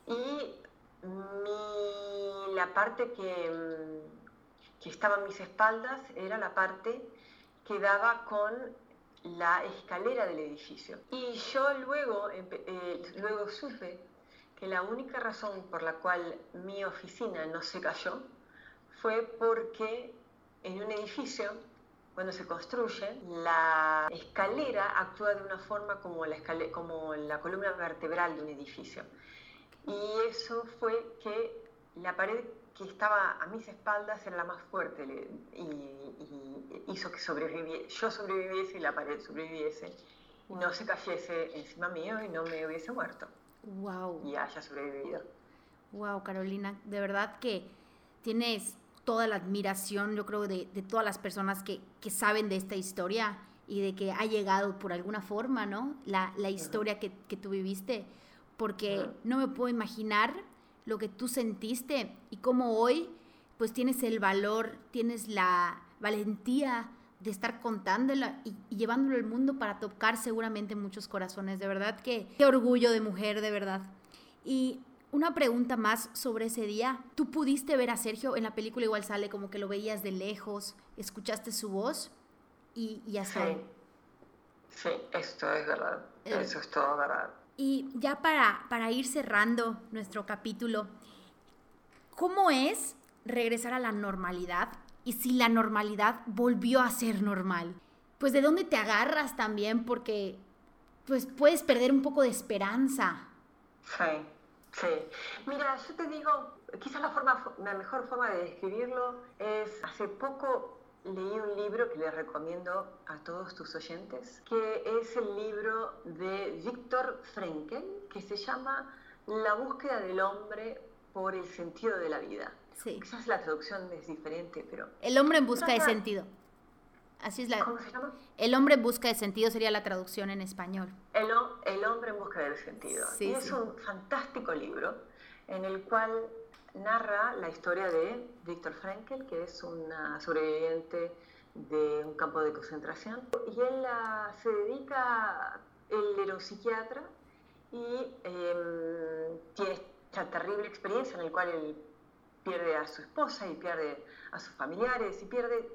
y mi, la parte que, que estaba a mis espaldas era la parte que daba con la escalera del edificio. Y yo luego, eh, luego supe que la única razón por la cual mi oficina no se cayó fue porque en un edificio, cuando se construye, la escalera actúa de una forma como la, como la columna vertebral de un edificio. Y eso fue que la pared que estaba a mis espaldas era la más fuerte y, hizo que sobreviviese, yo sobreviviese y la pared sobreviviese, y no se cayese encima mío y no me hubiese muerto. Wow. Y haya sobrevivido. Wow, Carolina, de verdad que tienes toda la admiración, yo creo, de, de todas las personas que, que, saben de esta historia y de que ha llegado por alguna forma, ¿no? La, la historia que, que, tú viviste, porque no me puedo imaginar lo que tú sentiste y cómo hoy pues tienes el valor, tienes la valentía de estar contándola y, llevándolo al mundo para tocar seguramente muchos corazones. De verdad que qué orgullo de mujer, de verdad. Y una pregunta más sobre ese día. ¿Tú pudiste ver a Sergio en la película? Igual sale como que lo veías de lejos, escuchaste su voz y, y ya Sí. sí, esto es verdad. Eh, Eso es todo verdad. Y ya para, para ir cerrando nuestro capítulo, ¿cómo es regresar a la normalidad y si la normalidad volvió a ser normal? Pues de dónde te agarras también porque pues puedes perder un poco de esperanza. Sí, sí. Mira, yo te digo, quizás la, forma, la mejor forma de describirlo es, hace poco leí un libro que les recomiendo a todos tus oyentes, que es el libro de Víctor Frenkel, que se llama La búsqueda del hombre por el sentido de la vida. Sí. Quizás la traducción es diferente, pero... El hombre en busca de sentido. Así es la... ¿Cómo se llama? El hombre en busca de sentido sería la traducción en español. El, el hombre en busca del sentido. Sí, y es un fantástico libro en el cual narra la historia de Víctor Frankel, que es una sobreviviente de un campo de concentración. Y él se dedica, él era un psiquiatra y em, tiene esta terrible experiencia en la cual él pierde a su esposa y pierde a sus familiares y pierde,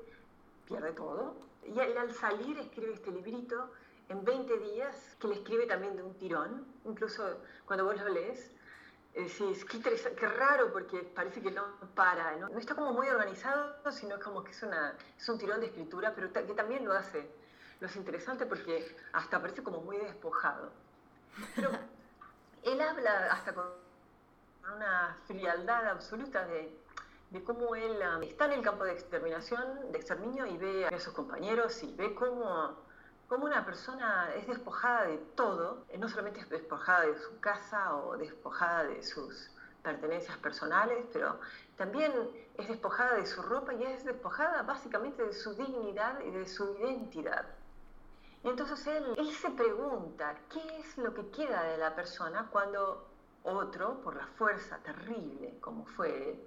pierde todo. Y él al salir escribe este librito en 20 días, que le escribe también de un tirón, incluso cuando vos lo lees, decís, qué, qué raro porque parece que no para, ¿no? está como muy organizado, sino como que es, una, es un tirón de escritura, pero que también lo hace, lo hace interesante porque hasta parece como muy despojado. Pero él habla hasta con una frialdad absoluta de, de cómo él um, está en el campo de exterminación, de exterminio, y ve a sus compañeros y ve cómo como una persona es despojada de todo, eh, no solamente es despojada de su casa o despojada de sus pertenencias personales, pero también es despojada de su ropa y es despojada básicamente de su dignidad y de su identidad. Entonces él, él se pregunta, ¿qué es lo que queda de la persona cuando otro, por la fuerza terrible como fue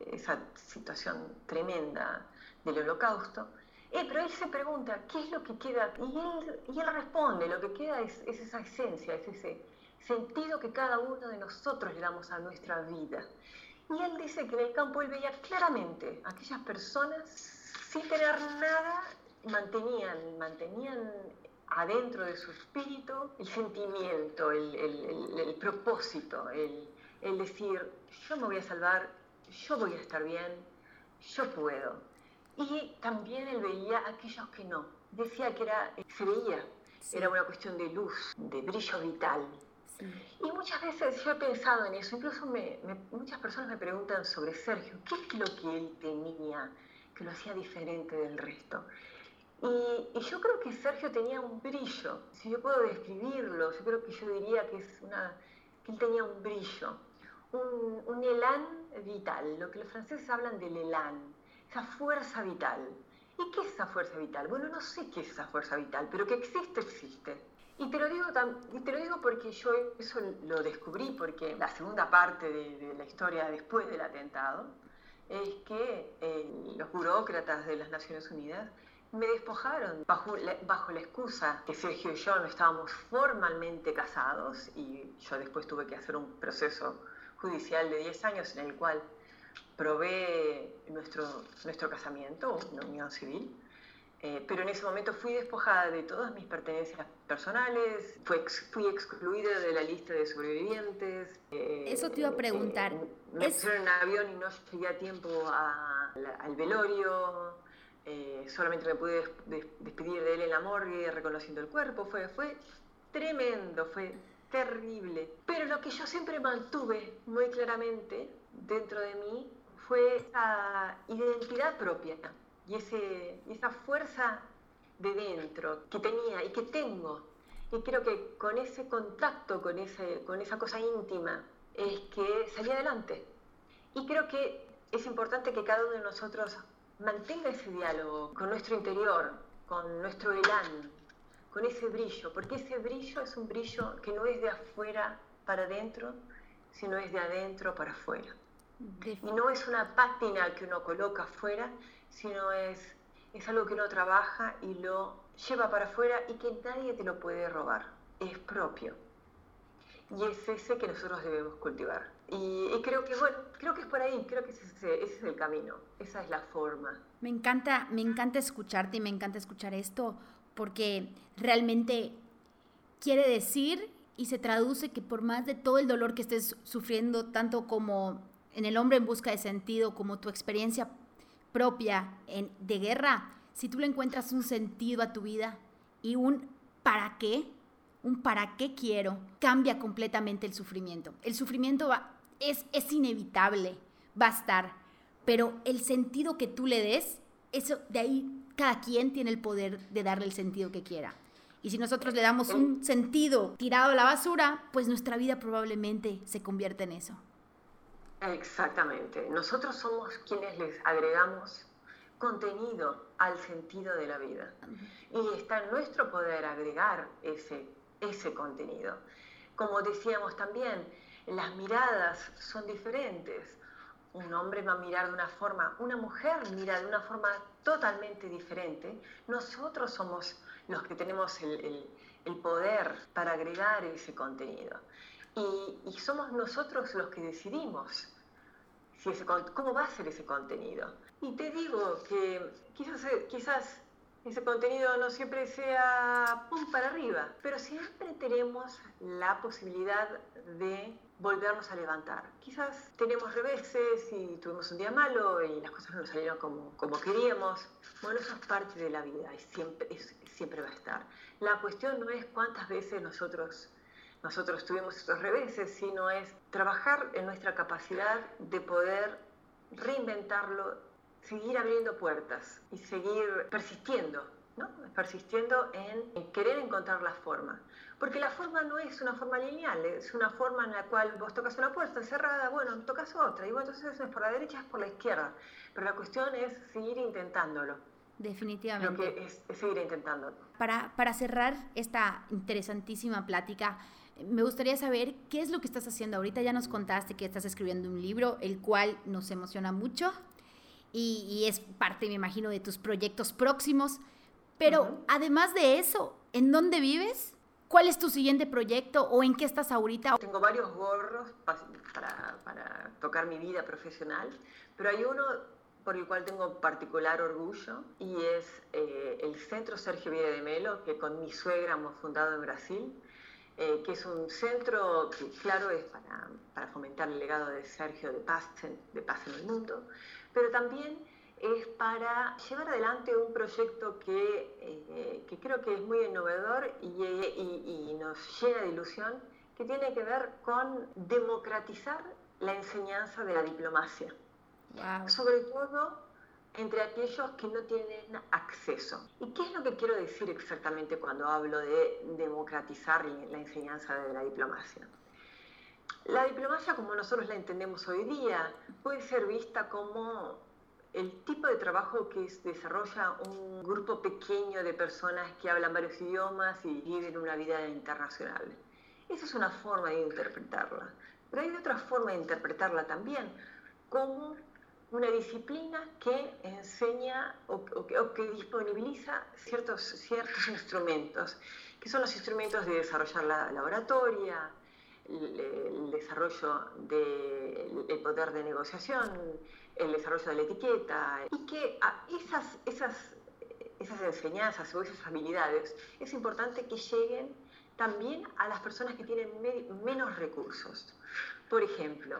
esa situación tremenda del holocausto, eh, pero él se pregunta, ¿qué es lo que queda? Y él, y él responde, lo que queda es, esa esencia, es ese sentido que cada uno de nosotros le damos a nuestra vida. Y él dice que en el campo él veía claramente aquellas personas sin tener nada, mantenían, mantenían adentro de su espíritu el sentimiento, el, el, el propósito, el decir, yo me voy a salvar, yo voy a estar bien, yo puedo. Y también él veía a aquellos que no. Decía que era, se veía, era una cuestión de luz, de brillo vital. Y muchas veces yo he pensado en eso, incluso me, muchas personas me preguntan sobre Sergio, ¿qué es lo que él tenía que lo hacía diferente del resto? Y, yo creo que Sergio tenía un brillo, si yo puedo describirlo, yo creo que yo diría que, es una, que él tenía un brillo, un, un elán vital, lo que los franceses hablan del elán esa fuerza vital. ¿Y qué es esa fuerza vital? Bueno, no sé qué es esa fuerza vital, pero que existe, existe. Y te lo digo, y te lo digo porque yo eso lo descubrí, porque la segunda parte de, la historia después del atentado, es que eh, los burócratas de las Naciones Unidas me despojaron bajo la, bajo la excusa que Sergio y yo no estábamos formalmente casados y yo después tuve que hacer un proceso judicial de 10 años en el cual probé nuestro, nuestro casamiento, una unión civil. Eh, pero en ese momento fui despojada de todas mis pertenencias personales, fui, fui excluida de la lista de sobrevivientes. Eh, Eso te iba a preguntar. Eh, me es... pusieron en avión y no llegué a tiempo a, al velorio. solamente me pude despedir de él en la morgue reconociendo el cuerpo. Fue, fue tremendo, fue terrible. Pero lo que yo siempre mantuve muy claramente dentro de mí fue esa identidad propia y, ese, esa fuerza de dentro que tenía y que tengo. Y creo que con ese contacto, con, ese, con esa cosa íntima, es que salí adelante. Y creo que es importante que cada uno de nosotros mantenga ese diálogo con nuestro interior, con nuestro elán, con ese brillo, porque ese brillo es un brillo que no es de afuera para adentro, sino es de adentro para afuera. Y no es una pátina que uno coloca afuera, sino es, es algo que uno trabaja y lo lleva para afuera y que nadie te lo puede robar. Es propio. Y es ese que nosotros debemos cultivar. Y, creo que, bueno, creo que es por ahí, creo que ese, ese, es el camino, esa es la forma. Me encanta, me encanta escucharte y me encanta escuchar esto porque realmente quiere decir y se traduce que por más de todo el dolor que estés sufriendo, tanto como en el hombre en busca de sentido, como tu experiencia propia de guerra, si tú le encuentras un sentido a tu vida y un para qué, un para qué quiero, cambia completamente el sufrimiento. El sufrimiento es, es inevitable, va a estar, pero el sentido que tú le des, eso de ahí cada quien tiene el poder de darle el sentido que quiera. Y si nosotros le damos un sentido tirado a la basura, pues nuestra vida probablemente se convierte en eso. Exactamente. Nosotros somos quienes les agregamos contenido al sentido de la vida. Y está en nuestro poder agregar ese, ese contenido. Como decíamos también, las miradas son diferentes. Un hombre va a mirar de una forma, una mujer mira de una forma totalmente diferente. Nosotros somos los que tenemos el, poder para agregar ese contenido. Y, somos nosotros los que decidimos cómo va a ser ese contenido. Y te digo que quizás, quizás ese contenido no siempre sea pum para arriba, pero siempre tenemos la posibilidad de volvernos a levantar. Quizás tenemos reveses y tuvimos un día malo y las cosas no nos salieron como, como queríamos. Bueno, eso es parte de la vida y siempre, siempre va a estar. La cuestión no es cuántas veces nosotros nosotros tuvimos esos reveses, sino es trabajar en nuestra capacidad de poder reinventarlo, seguir abriendo puertas y seguir persistiendo, ¿no? persistiendo en, querer encontrar la forma. Porque la forma no es una forma lineal, es una forma en la cual vos tocas una puerta cerrada, bueno, tocas otra, y bueno, entonces es por la derecha, es por la izquierda. Pero la cuestión es seguir intentándolo. Definitivamente. Lo que es, es seguir intentándolo. Para, para cerrar esta interesantísima plática, me gustaría saber qué es lo que estás haciendo ahorita. Ya nos contaste que estás escribiendo un libro, el cual nos emociona mucho y, es parte, me imagino, de tus proyectos próximos. Pero además de eso, ¿en dónde vives? ¿Cuál es tu siguiente proyecto o en qué estás ahorita? Tengo varios gorros para, para tocar mi vida profesional, pero hay uno por el cual tengo particular orgullo y es eh, el Centro Sergio Vida de Melo, que con mi suegra hemos fundado en Brasil eh, que es un centro que, claro, es para, para, fomentar el legado de Sergio de paz, de paz en el mundo, pero también es para llevar adelante un proyecto que, eh, que creo que es muy innovador y, y, y, nos llena de ilusión, que tiene que ver con democratizar la enseñanza de la diplomacia. Sobre todo entre aquellos que no tienen acceso. ¿Y qué es lo que quiero decir exactamente cuando hablo de democratizar la enseñanza de la diplomacia? La diplomacia, como nosotros la entendemos hoy día, puede ser vista como el tipo de trabajo que desarrolla un grupo pequeño de personas que hablan varios idiomas y viven una vida internacional. Esa es una forma de interpretarla. Pero hay otra forma de interpretarla también, como una disciplina que enseña o, que disponibiliza ciertos, ciertos instrumentos, que son los instrumentos de desarrollar la, oratoria, el, desarrollo del poder de negociación, el desarrollo de la etiqueta, y que esas, esas, esas enseñanzas o esas habilidades es importante que lleguen también a las personas que tienen menos recursos. Por ejemplo,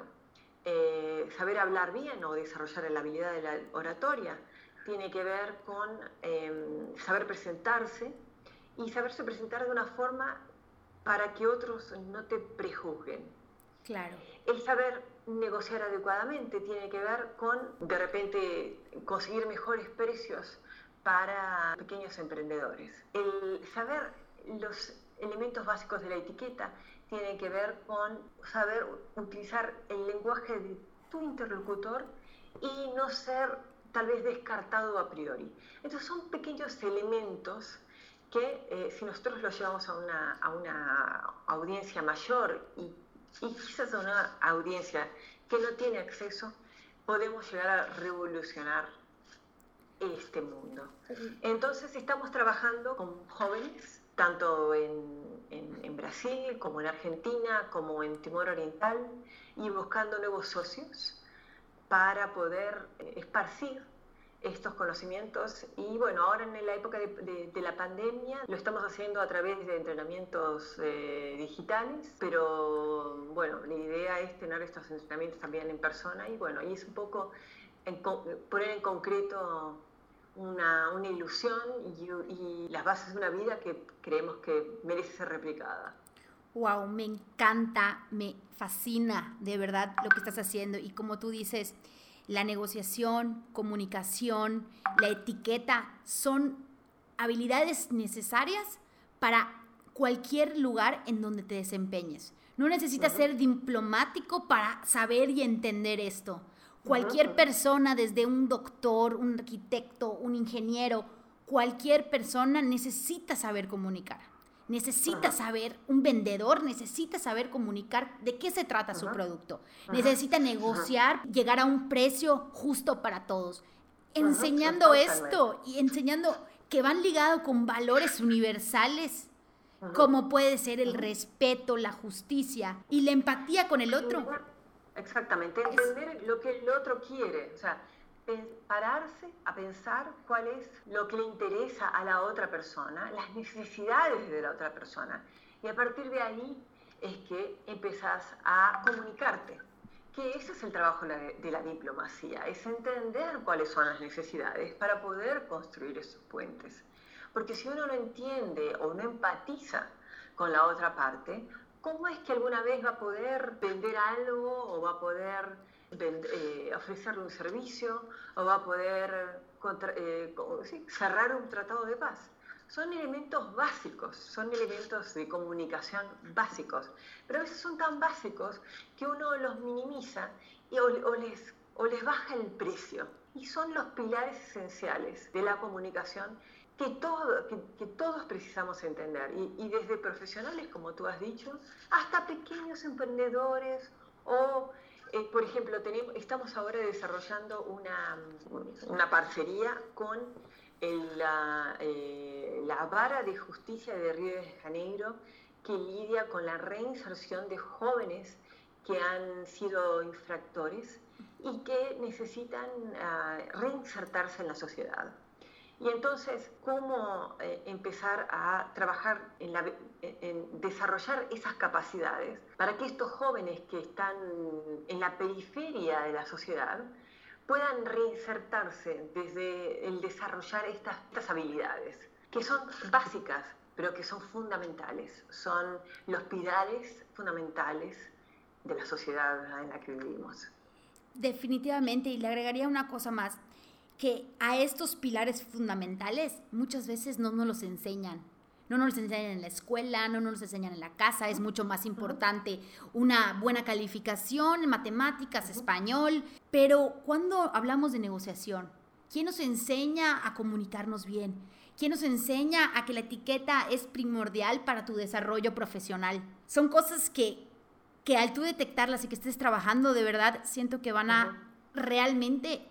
eh, saber hablar bien o desarrollar la habilidad de la oratoria tiene que ver con em, saber presentarse y saberse presentar de una forma para que otros no te prejuzguen. Claro. El saber negociar adecuadamente tiene que ver con, de repente, conseguir mejores precios para pequeños emprendedores. El saber los elementos básicos de la etiqueta tiene que ver con saber utilizar el lenguaje de tu interlocutor y no ser tal vez descartado a priori. Entonces son pequeños elementos que eh, si nosotros los llevamos a una, a una audiencia mayor y, y, quizás a una audiencia que no tiene acceso, podemos llegar a revolucionar este mundo. Entonces estamos trabajando con jóvenes, tanto en en, Brasil, como en Argentina, como en Timor Oriental, y buscando nuevos socios para poder eh, esparcir estos conocimientos y bueno, ahora en la época de, la pandemia lo estamos haciendo a través de entrenamientos eh, digitales, pero bueno, la idea es tener estos entrenamientos también en persona y bueno, ahí es un poco poner en concreto una, una ilusión y, las bases de una vida que creemos que merece ser replicada. Wow, me encanta, me fascina de verdad lo que estás haciendo y como tú dices, la negociación, comunicación, la etiqueta son habilidades necesarias para cualquier lugar en donde te desempeñes. No necesitas ser diplomático para saber y entender esto. Cualquier persona, desde un doctor, un arquitecto, un ingeniero, cualquier persona necesita saber comunicar. Necesita saber, un vendedor necesita saber comunicar de qué se trata su producto. Necesita negociar, llegar a un precio justo para todos. Enseñando esto y enseñando que van ligados con valores universales, como puede ser el respeto, la justicia y la empatía con el otro. Exactamente, entender lo que el otro quiere, o sea, pararse a pensar cuál es lo que le interesa a la otra persona, las necesidades de la otra persona. Y a partir de ahí es que empezás a comunicarte. Que ese es el trabajo de la diplomacia, es entender cuáles son las necesidades para poder construir esos puentes. Porque si uno no entiende o no empatiza con la otra parte, ¿cómo es que alguna vez va a poder vender algo o va a poder eh, ofrecerle un servicio o va a poder eh, cerrar un tratado de paz? Son elementos básicos, son elementos de comunicación básicos, pero a veces son tan básicos que uno los minimiza y o, les, o les baja el precio. Y son los pilares esenciales de la comunicación que, todo, que, todos precisamos entender, y, desde profesionales, como tú has dicho, hasta pequeños emprendedores o, eh, por ejemplo, tenemos, estamos ahora desarrollando una, una parcería con la, eh, la Vara de Justicia de Río de Janeiro, que lidia con la reinserción de jóvenes que han sido infractores y que necesitan ah, reinsertarse en la sociedad. Y entonces, ¿cómo eh, empezar a trabajar en, en, desarrollar esas capacidades para que estos jóvenes que están en la periferia de la sociedad puedan reinsertarse desde el desarrollar estas, estas habilidades, que son básicas, pero que son fundamentales, son los pilares fundamentales de la sociedad en la que vivimos. Definitivamente, y le agregaría una cosa más, que a estos pilares fundamentales muchas veces no nos los enseñan. No nos los enseñan en la escuela, no nos los enseñan en la casa. Es mucho más importante una buena calificación en matemáticas, español. Pero cuando hablamos de negociación, ¿quién nos enseña a comunicarnos bien? ¿Quién nos enseña a que la etiqueta es primordial para tu desarrollo profesional? Son cosas que, que al tú detectarlas y que estés trabajando de verdad, siento que van a realmente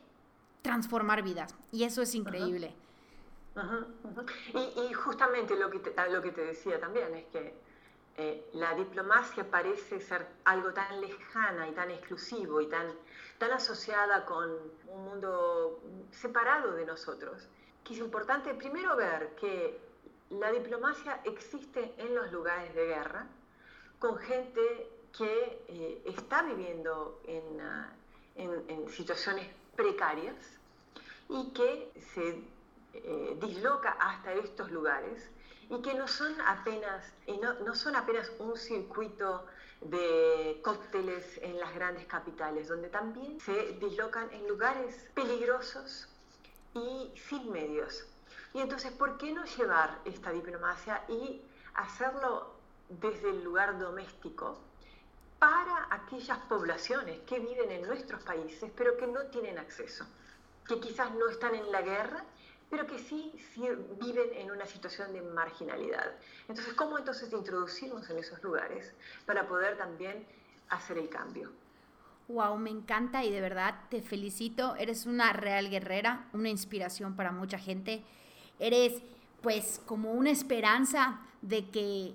transformar vidas. Y eso es increíble. Y, justamente lo que, te, lo que te decía también es que eh, la diplomacia parece ser algo tan lejana y tan exclusivo y tan, tan asociada con un mundo separado de nosotros, que es importante primero ver que la diplomacia existe en los lugares de guerra, con gente que eh, está viviendo ah, en, situaciones precarias y que se eh, disloca hasta estos lugares y que no son apenas, no, no son apenas un circuito de cócteles en las grandes capitales, donde también se dislocan en lugares peligrosos y sin medios. Y entonces, ¿por qué no llevar esta diplomacia y hacerlo desde el lugar doméstico para aquellas poblaciones que viven en nuestros países pero que no tienen acceso, que quizás no están en la guerra, pero que sí, viven en una situación de marginalidad. Entonces, ¿cómo entonces introducirnos en esos lugares para poder también hacer el cambio? Wow, me encanta y de verdad te felicito. Eres una real guerrera, una inspiración para mucha gente. Eres pues como una esperanza de que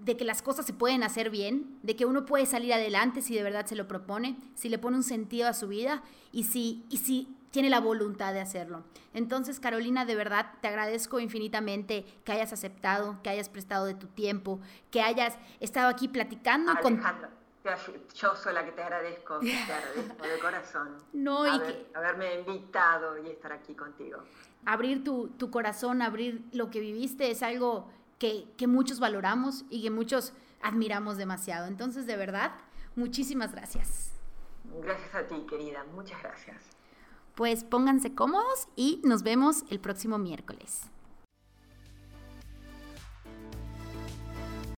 de que las cosas se pueden hacer bien, de que uno puede salir adelante si de verdad se lo propone, si le pone un sentido a su vida y si, y si tiene la voluntad de hacerlo. Entonces, Carolina, de verdad te agradezco infinitamente que hayas aceptado, que hayas prestado de tu tiempo, que hayas estado aquí platicando Alejandra, Yo soy la que te agradezco, te agradezco de corazón. No, y que... haberme invitado y estar aquí contigo. Abrir tu, tu corazón, abrir lo que viviste es algo que, muchos valoramos y que muchos admiramos demasiado. Entonces, de verdad, muchísimas gracias. Gracias a ti, querida. Muchas gracias. Pues pónganse cómodos y nos vemos el próximo miércoles.